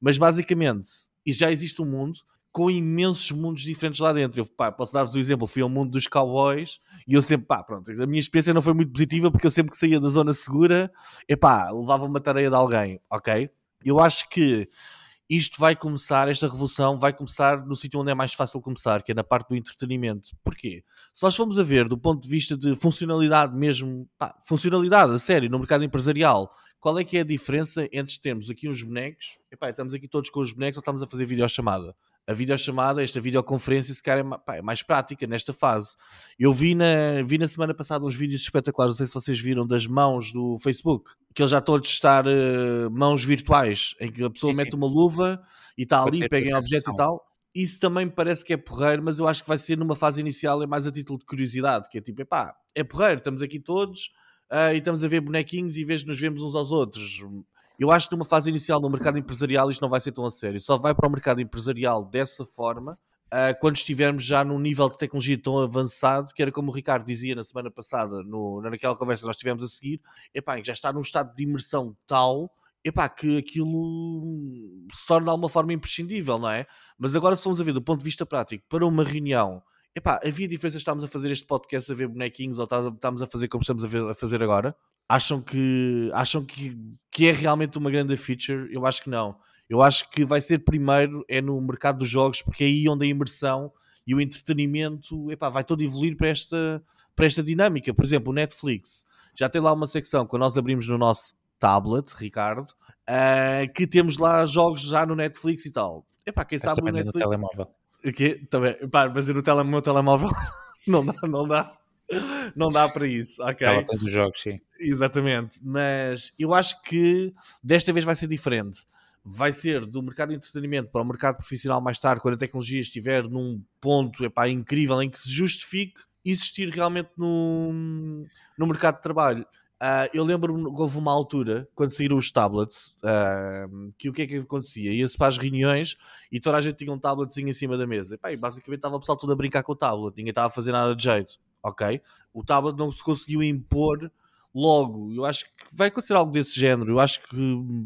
Mas basicamente, e já existe um mundo com imensos mundos diferentes lá dentro. Eu, pá, posso dar-vos o um exemplo, fui ao mundo dos cowboys e eu sempre, pá, pronto, a minha experiência não foi muito positiva porque eu sempre que saía da zona segura, epá, levava uma tarefa de alguém, ok? Eu acho que isto vai começar, esta revolução vai começar no sítio onde é mais fácil começar, que é na parte do entretenimento. Porquê? Se nós formos a ver do ponto de vista de funcionalidade mesmo, pá, funcionalidade a sério, no mercado empresarial, qual é que é a diferença entre termos aqui uns bonecos, epá, estamos aqui todos com os bonecos ou estamos a fazer videochamada? A videochamada, esta videoconferência, se calhar é, pá, é, mais prática nesta fase. Eu vi na, vi na semana passada uns vídeos espetaculares, não sei se vocês viram, das mãos do Facebook, que eles já estão a testar uh, mãos virtuais, em que a pessoa sim, mete sim. uma luva e está ali, pega em objeto e tal. Isso também me parece que é porreiro, mas eu acho que vai ser numa fase inicial, é mais a título de curiosidade, que é tipo, epá, é porreiro, estamos aqui todos uh, e estamos a ver bonequinhos e vez nos vemos uns aos outros eu acho que numa fase inicial no mercado empresarial isto não vai ser tão a sério. Só vai para o mercado empresarial dessa forma uh, quando estivermos já num nível de tecnologia tão avançado, que era como o Ricardo dizia na semana passada, no, naquela conversa que nós tivemos a seguir, epá, já está num estado de imersão tal epá, que aquilo se torna de alguma forma imprescindível, não é? Mas agora, se formos a ver do ponto de vista prático, para uma reunião, epá, havia diferença estamos a fazer este podcast a ver bonequinhos ou estamos a fazer como estamos a, ver, a fazer agora? Acham que acham que, que é realmente uma grande feature? Eu acho que não. Eu acho que vai ser primeiro é no mercado dos jogos, porque é aí onde a imersão e o entretenimento epá, vai todo evoluir para esta, para esta dinâmica. Por exemplo, o Netflix já tem lá uma secção que nós abrimos no nosso tablet, Ricardo, uh, que temos lá jogos já no Netflix e tal. Epá, quem sabe o Netflix... no telemóvel. O quê? Também, pá, mas no tele... meu telemóvel não dá, não dá não dá para isso, ok? Ela os jogos, sim. Exatamente, mas eu acho que desta vez vai ser diferente. Vai ser do mercado de entretenimento para o mercado profissional mais tarde, quando a tecnologia estiver num ponto epá, incrível em que se justifique existir realmente no, no mercado de trabalho. Uh, eu lembro-me que houve uma altura, quando saíram os tablets, uh, que o que é que acontecia? Ia-se para as reuniões e toda a gente tinha um tabletzinho em cima da mesa. E, pá, e basicamente estava o pessoal todo a brincar com o tablet, ninguém estava a fazer nada de jeito ok? O tablet não se conseguiu impor logo. Eu acho que vai acontecer algo desse género. Eu acho que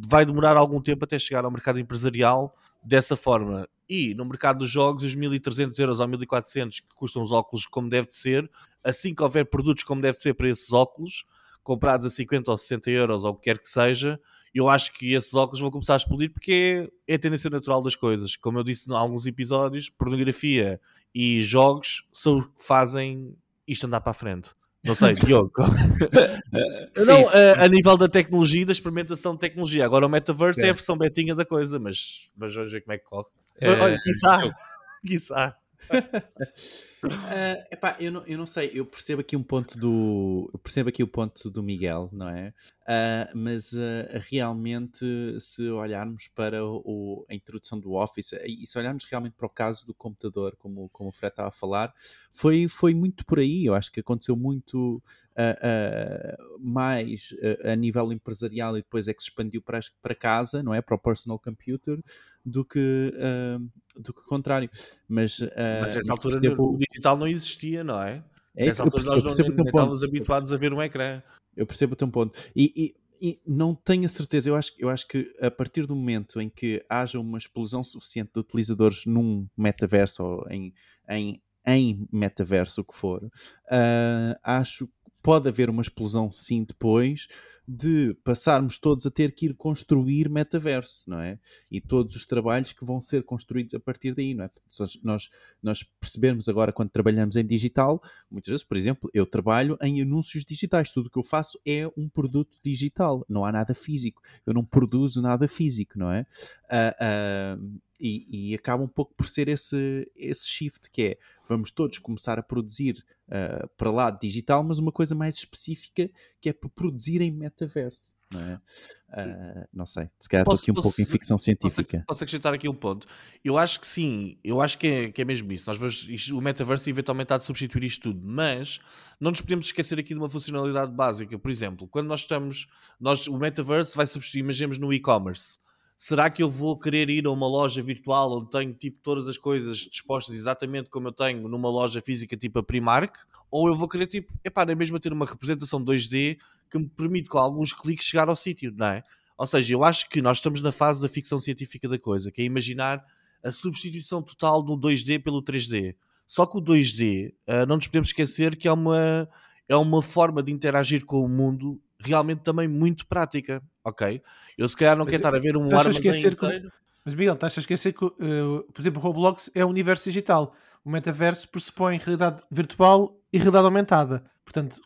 vai demorar algum tempo até chegar ao mercado empresarial dessa forma. E no mercado dos jogos, os 1300 euros ou 1400 que custam os óculos como deve de ser, assim que houver produtos como deve ser para esses óculos, comprados a 50 ou 60 euros ou o que quer que seja, eu acho que esses óculos vão começar a explodir porque é, é a tendência natural das coisas. Como eu disse em alguns episódios, pornografia e jogos são o que fazem isto andar para a frente. Não sei, Diogo. não, a, a, nível da tecnologia, da experimentação de tecnologia. Agora o metaverse é, é a versão betinha da coisa, mas, mas vamos ver como é que corre. É, Olha, quiçá, quiçá uh, epá, eu, não, eu não sei, eu percebo aqui um ponto do. Eu percebo aqui o ponto do Miguel, não é? Uh, mas uh, realmente, se olharmos para o, a introdução do Office e se olharmos realmente para o caso do computador, como, como o Fred estava a falar, foi, foi muito por aí. Eu acho que aconteceu muito mais a nível empresarial e depois é que se expandiu para, para casa, não é? Para o personal computer, do que, do que o contrário. Mas, mas nessa altura percebo... o digital não existia, não é? É isso, Nessa altura nós não, nem, estávamos habituados a ver um ecrã. Eu percebo o teu ponto. E, e, e, não tenho a certeza, eu acho, eu acho que a partir do momento em que haja uma explosão suficiente de utilizadores num metaverso ou em, em, em metaverso, o que for, uh, acho que pode haver uma explosão sim depois de passarmos todos a ter que ir construir metaverso, não é? E todos os trabalhos que vão ser construídos a partir daí, não é? Nós, nós percebemos agora quando trabalhamos em digital, muitas vezes, por exemplo, eu trabalho em anúncios digitais, tudo o que eu faço é um produto digital, não há nada físico, eu não produzo nada físico, não é? Uh, uh, e, e acaba um pouco por ser esse, esse shift que é vamos todos começar a produzir uh, para lá digital, mas uma coisa mais específica que é para produzir em metaverso. Não, é? uh, não sei, se calhar estou aqui um pouco em ficção científica. Posso, posso, acrescentar aqui um ponto? Eu acho que sim, eu acho que é, que é mesmo isso. Nós vamos, isto, o metaverso eventualmente há de substituir isto tudo, mas não nos podemos esquecer aqui de uma funcionalidade básica. Por exemplo, quando nós estamos, nós, o metaverso vai substituir, imaginemos no e-commerce será que eu vou querer ir a uma loja virtual onde tenho tipo todas as coisas dispostas exatamente como eu tenho numa loja física tipo a Primark? Ou eu vou querer tipo, epá, é mesmo ter uma representação 2D que me permite com alguns cliques chegar ao sítio, não é? Ou seja, eu acho que nós estamos na fase da ficção científica da coisa, que é imaginar a substituição total do 2D pelo 3D. Só que o 2D, uh, ah, não nos podemos esquecer que é uma, é uma forma de interagir com o mundo realmente também muito prática, ok? Eu se calhar não quero estar a ver um armazém inteiro... Que... Mas Miguel, estás a esquecer que, uh, por exemplo, o Roblox é um universo digital. O metaverso pressupõe realidade virtual e realidade aumentada. Portanto,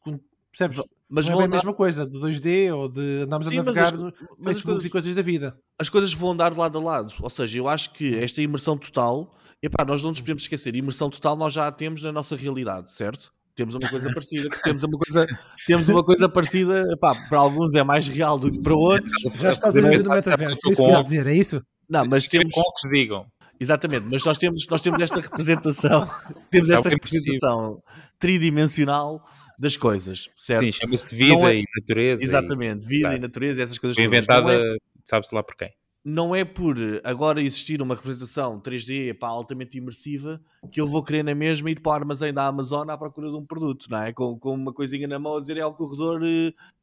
percebes? Mas não é a mesma coisa, de 2D ou de andarmos Sim, a navegar no Facebook coisas, e coisas da vida. As coisas vão andar lado a lado. Ou seja, eu acho que esta imersão total, epá, nós não nos podemos esquecer, imersão total nós já a temos na nossa realidade, certo? Temos uma coisa parecida, temos uma coisa, temos uma coisa parecida, pá, para alguns é mais real do que para outros. Já estás a ver do metaverso, é isso que dizer, é isso? Não, mas temos... Com que digam. Exatamente, mas nós temos, nós temos esta representação, temos esta é representação tridimensional das coisas, certo? Sim, chama-se vida é... e natureza. Exatamente, e... vida claro. e natureza, essas coisas. Foi inventada, é... sabe-se lá por quem não é por agora existir uma representação 3D pá, altamente imersiva que eu vou querer na mesma ir para o armazém da Amazon à procura de um produto, não é? Com, com uma coisinha na mão a dizer é o corredor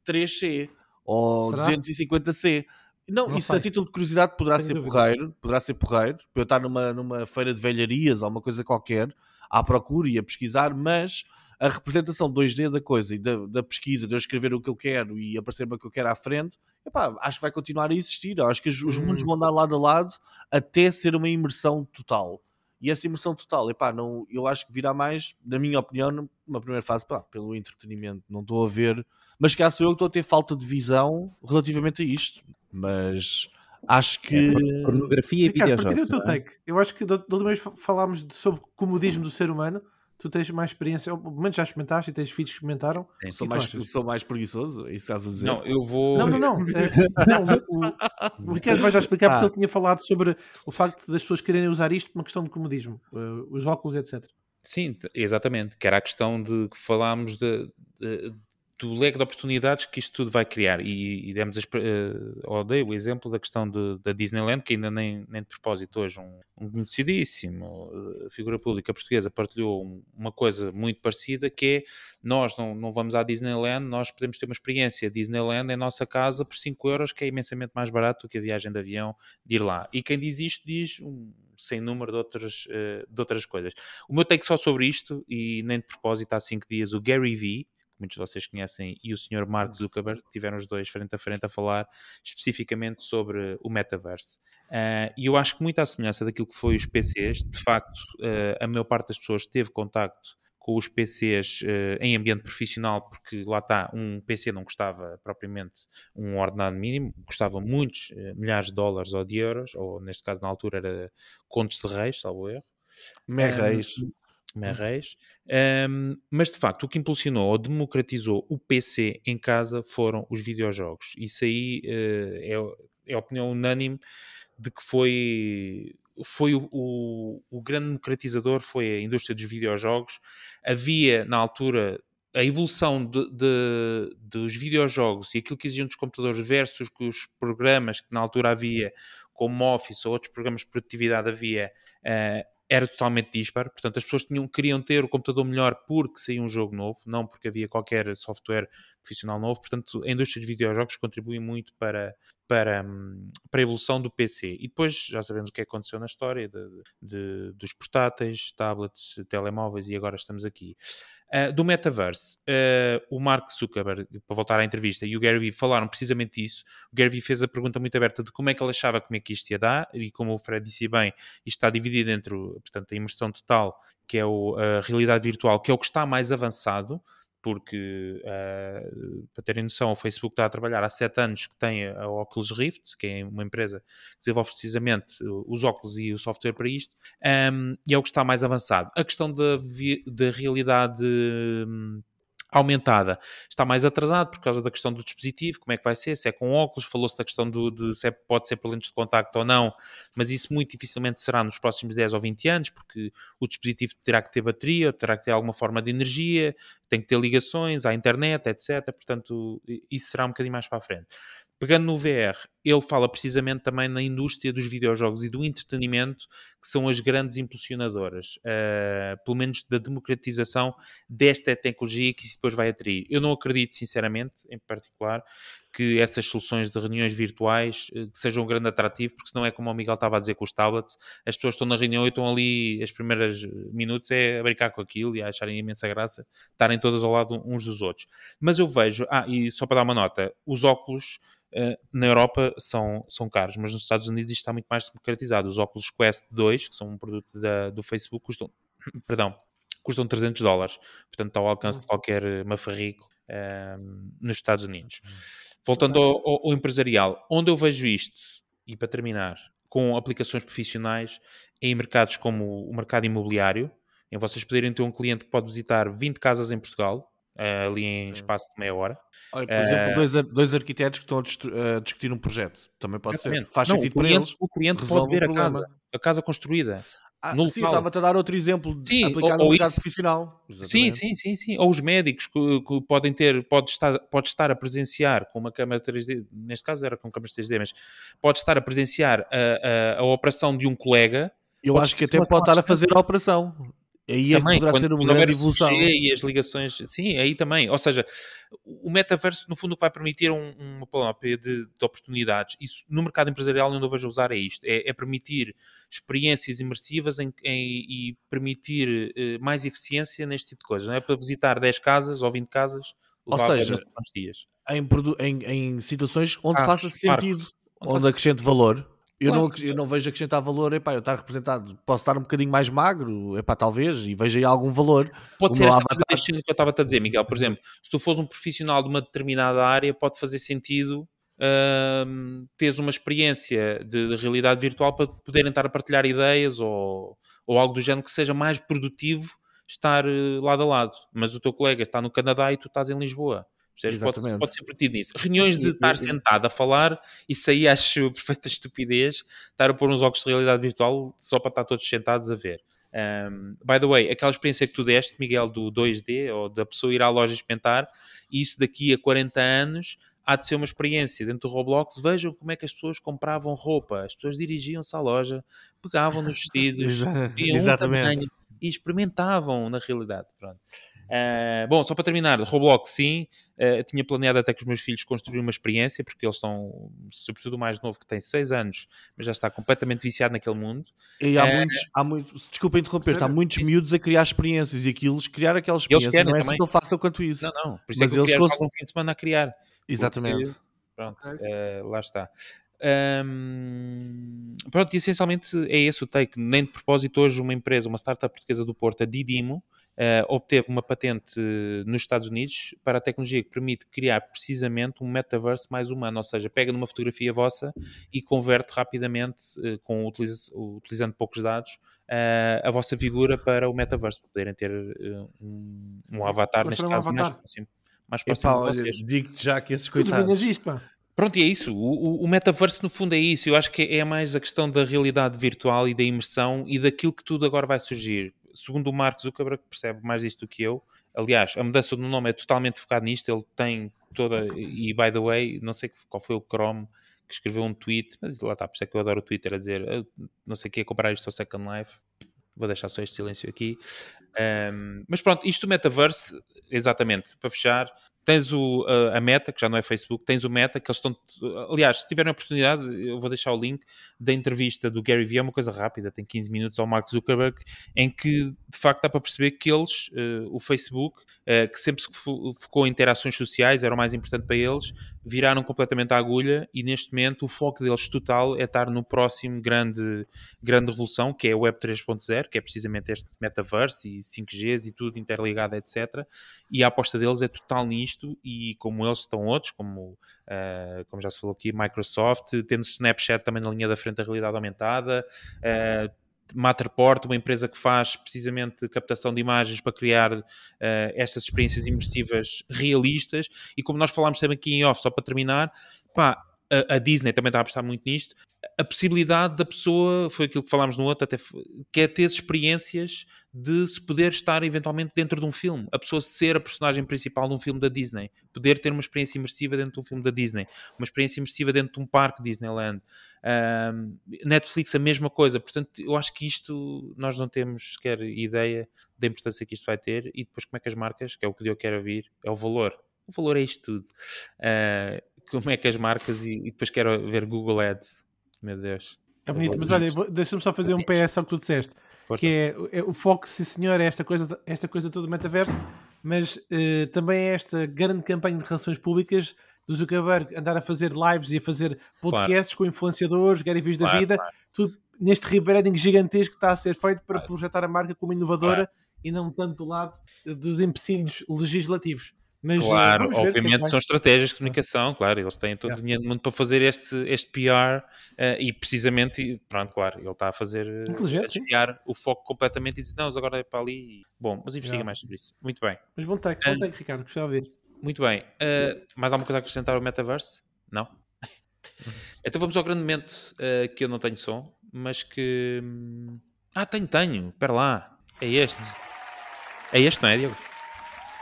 3C eh, ou Será? 250C. Não, não isso sei. a título de curiosidade poderá Tenho ser dúvida. porreiro, poderá ser porreiro, para eu estar numa, numa feira de velharias ou uma coisa qualquer à procura e a pesquisar, mas a representação 2D da coisa e da, da pesquisa, de eu escrever o que eu quero e aparecer-me o que eu quero à frente, epá, acho que vai continuar a existir. acho que os, os hum. mundos vão andar lado a lado até ser uma imersão total. E essa imersão total, epá, não, eu acho que virá mais, na minha opinião, numa primeira fase, pá, pelo entretenimento. Não estou a ver, mas cá sou eu que estou a ter falta de visão relativamente a isto. Mas acho que. É, pornografia e videojogos. Eu, é? eu acho que da última vez falámos de, sobre o comodismo do ser humano tu tens mais experiência, pelo menos já experimentaste e tens filhos que experimentaram. Sim, sou, mais, sou mais preguiçoso, é isso estás a dizer? Não, eu vou. Não, não, não. É, não o, o, Ricardo vai já explicar ah. porque ele tinha falado sobre o facto das pessoas quererem usar isto por uma questão de comodismo, uh, os óculos, etc. Sim, exatamente. Que era a questão de que falámos de, de, do leque de oportunidades que isto tudo vai criar. E, e demos, uh, odeio o exemplo da questão de, da Disneyland, que ainda nem, nem de propósito hoje um, um conhecidíssimo uh, figura pública portuguesa partilhou um, uma coisa muito parecida, que é, nós não, não vamos à Disneyland, nós podemos ter uma experiência Disneyland em nossa casa por 5 euros, que é imensamente mais barato do que a viagem de avião de ir lá. E quem diz isto diz um sem número de outras, uh, de outras coisas. O meu take só sobre isto, e nem de propósito há 5 dias, o Gary Vee, muitos de vocês conhecem, e o Sr. Mark uhum. Zuckerberg, tiveram os dois frente a frente a falar especificamente sobre o metaverse. Uh, e eu acho que muito à semelhança daquilo que foi os PCs, de facto, uh, a maior parte das pessoas teve contacto com os PCs uh, em ambiente profissional, porque lá está, um PC não custava propriamente um ordenado mínimo, custava muitos milhares de dólares ou de euros, ou neste caso na altura era contos de reis, salvo erro. Merreis. Merreis. Um, mas de facto, o que impulsionou ou democratizou o PC em casa foram os videojogos. Isso aí uh, é, é opinião unânime de que foi foi o, o, o, grande democratizador foi a indústria dos videojogos. Havia, na altura, a evolução de, de, dos videojogos e aquilo que exigiam dos computadores versus os programas que na altura havia, como Office ou outros programas de produtividade havia, uh, era totalmente disparo, portanto as pessoas tinham, queriam ter o computador melhor porque saía um jogo novo, não porque havia qualquer software profissional novo, portanto a indústria de videojogos contribui muito para, para, para a evolução do PC. E depois já sabemos o que aconteceu na história de, de, dos portáteis, tablets, telemóveis e agora estamos aqui. Uh, do metaverse, uh, o Mark Zuckerberg, para voltar à entrevista, e o Gary Vee falaram precisamente isso. O Gary Vee fez a pergunta muito aberta de como é que ele achava como é que isto ia dar, e como o Fred disse bem, isto está dividido entre portanto, a imersão total, que é o, a realidade virtual, que é o que está mais avançado, porque, uh, para terem noção, o Facebook está a trabalhar há sete anos que tem a Oculus Rift, que é uma empresa que desenvolve precisamente os óculos e o software para isto, um, e é o que está mais avançado. A questão da, da realidade hum, aumentada. Está mais atrasado por causa da questão do dispositivo, como é que vai ser, se é com óculos, falou-se da questão do, de se é, pode ser por lentes de contacto ou não, mas isso muito dificilmente será nos próximos 10 ou 20 anos, porque o dispositivo terá que ter bateria, terá que ter alguma forma de energia, tem que ter ligações à internet, etc. Portanto, isso será um bocadinho mais para a frente. Pegando no VR, ele fala precisamente também na indústria dos videojogos e do entretenimento, que são as grandes impulsionadoras, uh, pelo menos da democratização desta tecnologia que isso depois vai atrair. Eu não acredito, sinceramente, em particular, que essas soluções de reuniões virtuais uh, sejam um grande atrativo, porque senão é como o Miguel estava a dizer com os tablets, as pessoas estão na reunião e estão ali, as primeiras minutos é a brincar com aquilo e a acharem imensa graça, estarem todas ao lado uns dos outros. Mas eu vejo, ah, e só para dar uma nota, os óculos na Europa são, são caros, mas nos Estados Unidos isto está muito mais democratizado. Os óculos Quest 2, que são um produto da, do Facebook, custam, perdão, custam 300 dólares. Portanto, está ao alcance de qualquer mafarrico uh, nos Estados Unidos. Voltando ao, ao, ao empresarial, onde eu vejo isto, e para terminar, com aplicações profissionais em mercados como o mercado imobiliário, em vocês poderem ter um cliente que pode visitar 20 casas em Portugal, uh, ali em Sim. espaço de meia hora. Olha, por exemplo, dois, dois arquitetos que estão a, discutir um projeto. Também pode exatamente. ser. Faz Não, sentido cliente, para eles. O cliente pode ver a casa, a casa construída. Ah, sim, eu estava a dar outro exemplo sim, aplicado ou, no mercado profissional. Sim, sim, sim, sim. Ou os médicos que, que, podem ter, pode estar, pode estar a presenciar com uma câmera 3D, neste caso era com câmeras 3D, mas pode estar a presenciar a, a, a operação de um colega. Eu acho que até pode estar a fazer a operação. Aí também, é que poderá ser uma grande evolução. E as ligações, sim, aí também. Ou seja, o metaverso, no fundo, vai permitir um, uma panóplia de, de, oportunidades. Isso, no mercado empresarial, onde eu vejo usar é isto: é, é permitir experiências imersivas em, em, e permitir eh, mais eficiência neste tipo de coisas. Não é para visitar 10 casas ou 20 casas, ou seja, dias. Em, em, em situações onde ah, faça sentido, onde, onde acrescente valor eu, claro. não, eu não vejo acrescentar valor, epá, eu estar representado, posso estar um bocadinho mais magro, epá, talvez, e vejo aí algum valor. Pode ser esta avatar... que eu estava a dizer, Miguel, por exemplo, se tu fores um profissional de uma determinada área, pode fazer sentido uh, teres uma experiência de, de, realidade virtual para poderem estar a partilhar ideias ou, ou algo do género que seja mais produtivo estar uh, lado a lado. Mas o teu colega está no Canadá e tu estás em Lisboa. Pode, pode, ser partido nisso. Reuniões de estar sentado a falar, isso aí acho perfeita estupidez. Estar a pôr uns óculos de realidade virtual só para estar todos sentados a ver. Um, by the way, aquela experiência que tu deste, Miguel, do 2D, ou da pessoa ir à loja experimentar, isso daqui a 40 anos há de ser uma experiência dentro do Roblox. Vejam como é que as pessoas compravam roupa. As pessoas dirigiam-se à loja, pegavam nos vestidos, Exatamente. Um e experimentavam na realidade. Pronto. Uh, bom, só para terminar, Roblox sim, uh, tinha planeado até com os meus filhos construir uma experiência, porque eles estão, sobretudo o mais novo, que tem 6 anos, mas já está completamente viciado naquele mundo. E há uh, muitos, há muitos, desculpa interromper, há muitos isso. miúdos a criar experiências e aquilo, criar aquela experiência não é assim tão fácil quanto isso. Não, não, por isso mas é que eles quero cons... um fim de semana a criar. Exatamente. Porque, pronto, lá está. Um, pronto, e essencialmente é esse o take. Nem de propósito, hoje, uma empresa, uma startup portuguesa do Porto, a Didimo, uh, obteve uma patente nos Estados Unidos para a tecnologia que permite criar precisamente um metaverse mais humano, ou seja, pega numa fotografia vossa e converte rapidamente, uh, com, utiliza utilizando poucos dados, uh, a vossa figura para o metaverse, para poderem ter um, um, avatar, neste caso, um avatar. mais próximo. Mais próximo Epá, olha, digo-te já que esses coitados... Isto, Pronto, e é isso. O, o, o, metaverso, no fundo, é isso. Eu acho que é mais a questão da realidade virtual e da imersão e daquilo que tudo agora vai surgir segundo o Mark Zuckerberg, percebe mais isto do que eu. Aliás, a mudança do nome é totalmente focado nisto. Ele tem toda. E by the way, não sei qual foi o Chrome que escreveu um tweet, mas lá está, por isso é que eu adoro o Twitter a dizer não sei o que é comprar isto ao Second Life. Vou deixar só este silêncio aqui. Um, mas pronto, isto do metaverse, exatamente, para fechar, tens o, a, Meta, que já não é Facebook, tens o Meta, que eles estão. Aliás, se tiverem a oportunidade, eu vou deixar o link da entrevista do Gary Vee, é uma coisa rápida, tem 15 minutos ao Mark Zuckerberg, em que de facto dá para perceber que eles, uh, o Facebook, uh, que sempre se focou em interações sociais, era o mais importante para eles, viraram completamente a agulha e neste momento o foco deles total é estar no próximo grande, grande revolução, que é a Web 3.0, que é precisamente este metaverse e 5Gs e tudo interligado, etc. E a aposta deles é total nisto e como eles estão outros, como, uh, como já se falou aqui, Microsoft, temos Snapchat também na linha da frente da realidade aumentada, uh, Matterport, uma empresa que faz precisamente captação de imagens para criar uh, estas experiências imersivas realistas. E como nós falámos também aqui em off, só para terminar, pá, a, a, Disney também está a apostar muito nisto. A possibilidade da pessoa, foi aquilo que falámos no outro, até que é ter experiências de se poder estar eventualmente dentro de um filme. A pessoa ser a personagem principal de um filme da Disney. Poder ter uma experiência imersiva dentro de um filme da Disney. Uma experiência imersiva dentro de um parque Disneyland. Um, Netflix, a mesma coisa. Portanto, eu acho que isto nós não temos sequer ideia da importância que isto vai ter e depois como é que as marcas, que é o que eu quero ouvir, é o valor. O valor é isto tudo. Uh, como é que as marcas e, e, depois quero ver Google Ads. Meu Deus. É bonito, mas olha, deixa-me só fazer um PS ao que tu disseste. Força. Que é, é, o foco, sim senhor, é esta coisa, esta coisa toda do metaverso, mas uh, também é esta grande campanha de relações públicas do Zuckerberg andar a fazer lives e a fazer podcasts claro. com influenciadores, Gary V's da claro, vida, claro. tudo neste rebranding gigantesco que está a ser feito para projetar a marca como inovadora e não tanto do lado dos empecilhos legislativos. Mas, claro, obviamente são estratégias de comunicação, claro, eles têm todo o dinheiro do mundo para fazer este, este PR uh, e precisamente, pronto, claro, ele está a fazer a desviar o foco completamente e dizer, não, agora é para ali. Bom, mas investiga mais sobre isso. Muito bem. Mas bom take, bom take, Ricardo, gostava de ver. Muito bem. Uh, mais alguma coisa a acrescentar ao metaverse? Não? então vamos ao grande momento uh, que eu não tenho som, mas que. Hum, ah, tenho, tenho. Espera lá. É este. É este, não é, Diego?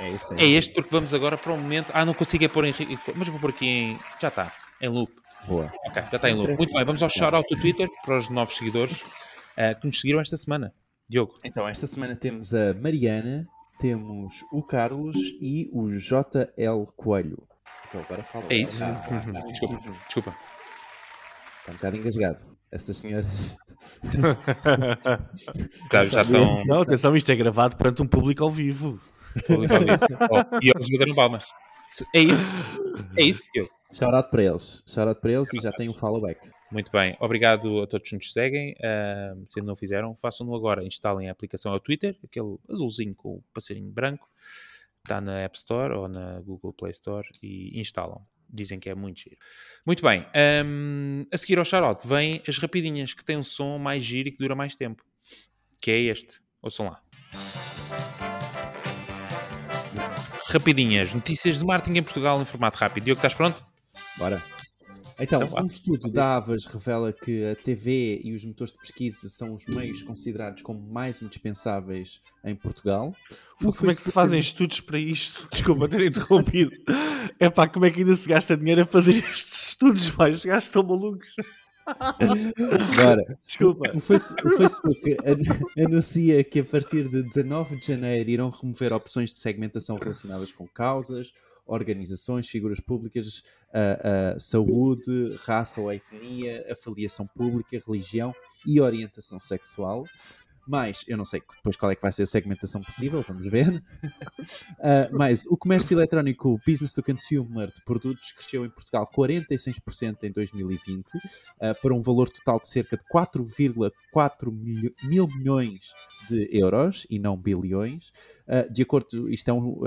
É, esse, é, é este porque vamos agora para um momento. Ah, não consigo é pôr em. Mas vou pôr aqui em. Já está. Em loop. Boa. Ok, já está em loop. Muito bem, vamos ao shout-out do Twitter para os novos seguidores uh, que nos seguiram esta semana. Diogo. Então, esta semana temos a Mariana, temos o Carlos e o JL Coelho. Então agora fala. É isso? Ah, ah, ah, desculpa, desculpa. Está um bocado engasgado. Essas senhoras. já, já estão. Não, atenção, isto é gravado perante um público ao vivo. Oh, e eles bateram palmas. É isso. É isso, tio. Shout para eles. Shout para eles e já tem um followback. Muito bem, obrigado a todos que nos seguem. Uh, se ainda não fizeram, façam-no agora. Instalem a aplicação ao Twitter, aquele azulzinho com o passarinho branco. Está na App Store ou na Google Play Store e instalam. Dizem que é muito giro. Muito bem, um, a seguir ao Charlotte vêm as rapidinhas, que têm um som mais giro e que dura mais tempo. Que é este. Ouçam lá. Rapidinhas, notícias de marketing em Portugal em formato rápido. Diogo, estás pronto? Bora. Então, então um estudo da Avas revela que a TV e os motores de pesquisa são os meios considerados como mais indispensáveis em Portugal. Pô, como é que se fazem estudos para isto? Desculpa ter interrompido. É pá, como é que ainda se gasta dinheiro a fazer estes estudos? Vai, os gajos estão malucos. Agora, Desculpa. O, Facebook anuncia que a partir de 19 de janeiro irão remover opções de segmentação relacionadas com causas, organizações, figuras públicas, a, a saúde, raça ou etnia, afiliação pública, religião e orientação sexual. Mas eu não sei depois qual é que vai ser a segmentação possível, vamos ver. uh, mas o comércio eletrónico business to consumer de produtos cresceu em Portugal 46% em 2020 uh, para um valor total de cerca de 4,4 mil milhões de euros e não bilhões. Uh, de acordo, isto é um,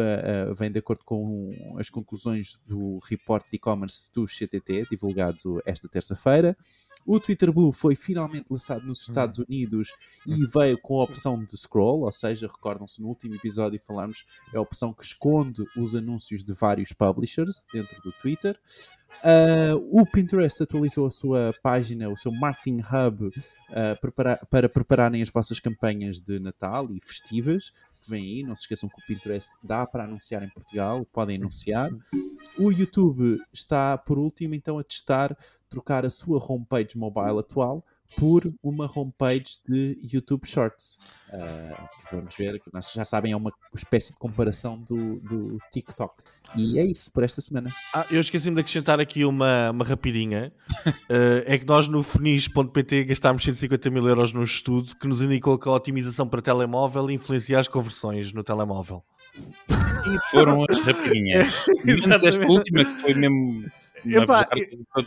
vem de acordo com as conclusões do report de e-commerce do CTT, divulgado esta terça-feira. O Twitter Blue foi finalmente lançado nos Estados uhum. Unidos e uhum. veio com a opção de scroll, ou seja, recordam-se no último episódio falámos, é a opção que esconde os anúncios de vários publishers dentro do Twitter. Uh, o Pinterest atualizou a sua página, o seu Marketing Hub, uh, prepara para prepararem as vossas campanhas de Natal e festivas que vem aí. Não se esqueçam que o Pinterest dá para anunciar em Portugal, podem anunciar. O YouTube está, por último, então, a testar trocar a sua homepage mobile atual por uma homepage de YouTube Shorts. Uh, vamos ver, nós já sabem, é uma espécie de comparação do, do TikTok. E é isso por esta semana. Ah, eu esqueci-me de acrescentar aqui uma, uma rapidinha. uh, é que nós no funis.pt gastámos 150 mil euros num estudo que nos indicou que a otimização para telemóvel influencia as conversões no telemóvel. E foram as rapidinhas. Menos esta última que foi mesmo Epá,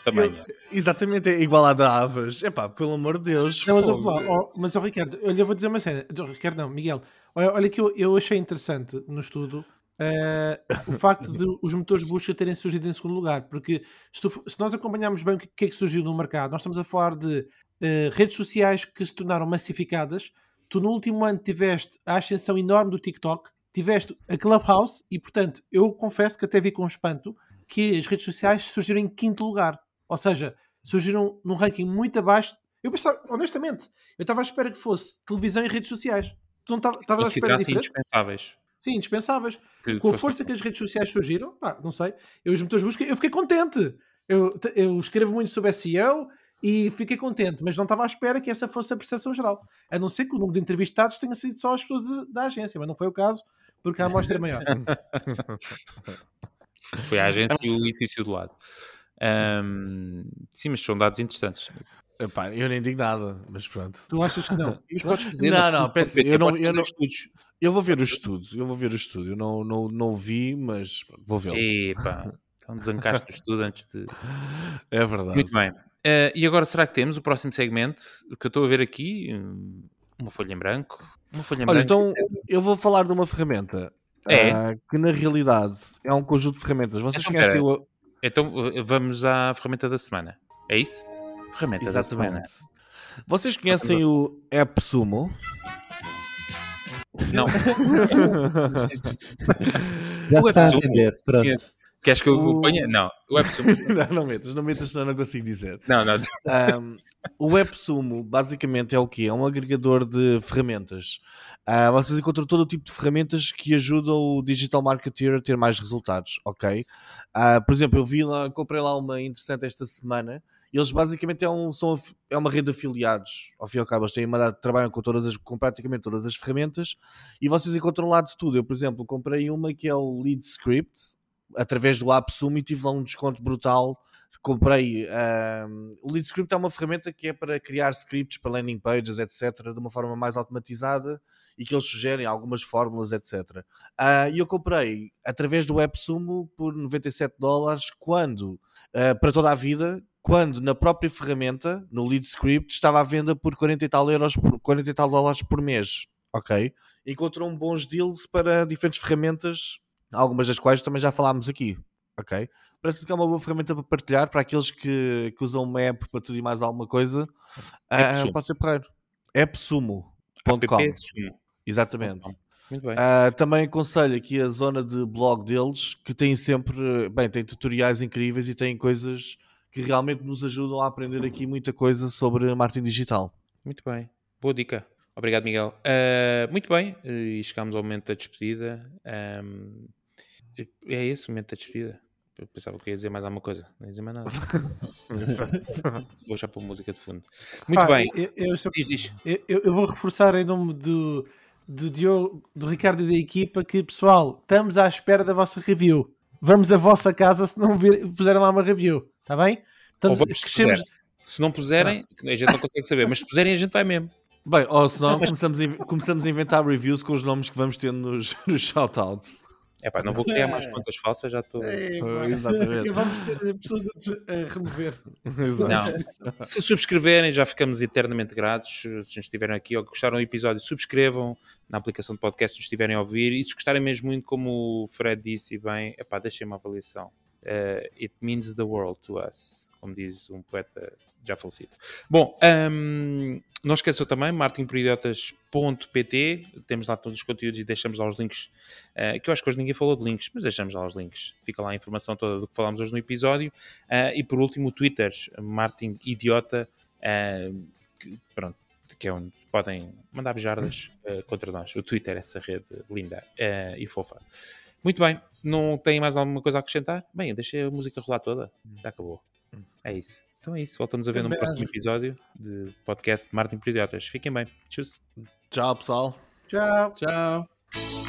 tamanho. Exatamente, é igual à da Aves. Epá, pelo amor de Deus. Não, mas, lá, ó, mas ó, Ricardo, olha, eu vou dizer uma cena. Ó, Ricardo, não, Miguel. Olha, olha que eu, eu achei interessante no estudo eh, o facto de os motores de busca terem surgido em segundo lugar, porque se, tu- se nós acompanharmos bem o que, que é que surgiu no mercado, nós estamos a falar de eh, redes sociais que se tornaram massificadas. Tu no último ano tiveste a ascensão enorme do TikTok, tiveste a Clubhouse e, portanto, eu confesso que até vi com espanto que as redes sociais surgiram em quinto lugar. Ou seja, surgiram num ranking muito abaixo. Eu pensava, honestamente, eu estava à espera que fosse televisão e redes sociais. Tu não estava- à espera diferente? indispensáveis. Sim, indispensáveis. Que Com a força que as redes sociais surgiram, pá, não sei, eu os motores de busca, eu fiquei contente. Eu, eu escrevo muito sobre SEO e fiquei contente, mas não estava à espera que essa fosse a percepção geral. A não ser que o número de entrevistados tenha sido só as pessoas de- da agência, mas não foi o caso, porque a amostra é maior. Foi a agência e o edifício do lado. Ahm, sim, mas são dados interessantes. Epá, eu nem digo nada, mas pronto. Tu achas que não? Mas podes fazer Não, não, peço- PT, eu não- eu não- estudos. Eu vou ver o estudo, eu vou ver o estudo. Eu não, não, não vi, mas vou vê-lo. Epá, então desancaste o estudo antes de. É verdade. Muito bem. Eh, e agora será que temos o próximo segmento? O que eu estou a ver aqui, hum, uma folha em branco. Uma folha em Olha, branco. então eu vou falar de uma ferramenta É? ah, que na realidade é um conjunto de ferramentas. Vocês Então, conhecem pera. o. Então eh, vamos à ferramenta da semana. É isso? Ferramenta da semana. Exatamente. Vocês conhecem o AppSumo? Não, Já O se está a entender. Pronto. Queres que eu O- ponha? Não. O WebSum. não, não metas, não metas, senão eu não consigo dizer. Não, não. Um, o AppSumo basicamente é o quê? É um agregador de ferramentas. Ah, vocês encontram todo o tipo de ferramentas que ajudam o digital marketer a ter mais resultados, ok? Ah, por exemplo, eu vi lá, comprei lá uma interessante esta semana. Eles basicamente é, um, são, é uma rede de afiliados. Ao fim e ao cabo, eles têm uma, trabalham com, todas as, com praticamente todas as ferramentas e vocês encontram lá de tudo. Eu, por exemplo, comprei uma que é o Lead Script através do AppSumo e tive lá um desconto brutal comprei o Lead Script é uma ferramenta que é para criar scripts para landing pages, etc, de uma forma mais automatizada e que eles sugerem algumas fórmulas, etc. Ah, E eu comprei através do AppSumo por 97 dólares quando, ah, para toda a vida, quando na própria ferramenta, no Lead Script, estava à venda por 40 e tal euros, por 40 e tal dólares por mês, ok? Encontrou um bons deals para diferentes ferramentas, algumas das quais também já falámos aqui, ok? Parece que é uma boa ferramenta para partilhar para aqueles que, que usam uma app para tudo e mais alguma coisa. AppSumo. pode ser porreiro. appsumo.com. App Sumo. Exatamente. Muito bem. Ah, também aconselho aqui a zona de blog deles, que tem sempre, bem, tem tutoriais incríveis e tem coisas que realmente nos ajudam a aprender aqui muita coisa sobre marketing digital. Muito bem. Boa dica. Obrigado, Miguel. Uh, muito bem. E chegamos ao momento da despedida. Um, é esse o momento da despedida. Eu pensava que ia dizer mais alguma coisa. Não ia dizer mais nada. Vou já pôr música de fundo. Muito Pá, bem. Eu, eu só- eu- eu- vou reforçar em nome do, do Diogo, do Ricardo e da equipa que, pessoal, estamos à espera da vossa review. Vamos à vossa casa se não vir, puserem lá uma review. Está bem? Ou Estamos, vamos se crescemos- puser. Se não puserem, a gente não consegue saber. Mas se puserem, a gente vai mesmo. Bem, ou senão começamos a, começamos a inventar reviews com os nomes que vamos tendo nos, nos shoutouts. É pá, não vou criar mais contas falsas. Já estou. Pá. Exatamente. Vamos ter pessoas a, a remover. Não. Se subscreverem, já ficamos eternamente gratos. Se estiverem aqui ou gostaram do episódio, subscrevam na aplicação de podcast se estiverem a ouvir. E se gostarem mesmo muito, como o Fred disse bem, epá, deixem uma avaliação. Uh, it means the world to us, como diz um poeta já falecido. Bom, um, não esqueçam também, martinporidiotas.pt, temos lá todos os conteúdos e deixamos lá os links, uh, que eu acho que hoje ninguém falou de links, mas deixamos lá os links. Fica lá a informação toda do que falámos hoje no episódio. Uh, e por último, o Twitter, Martin Idiota, uh, que, pronto, que é onde podem mandar bejardas uh, contra nós. O Twitter, essa rede linda e fofa. Muito bem, não tem mais alguma coisa a acrescentar? Bem, deixei a música rolar toda, já acabou. É isso. Então é isso, voltamos a ver no próximo episódio de podcast Martin por Idiotas. Fiquem bem. Tchau. Tchau, pessoal. Tchau. Tchau.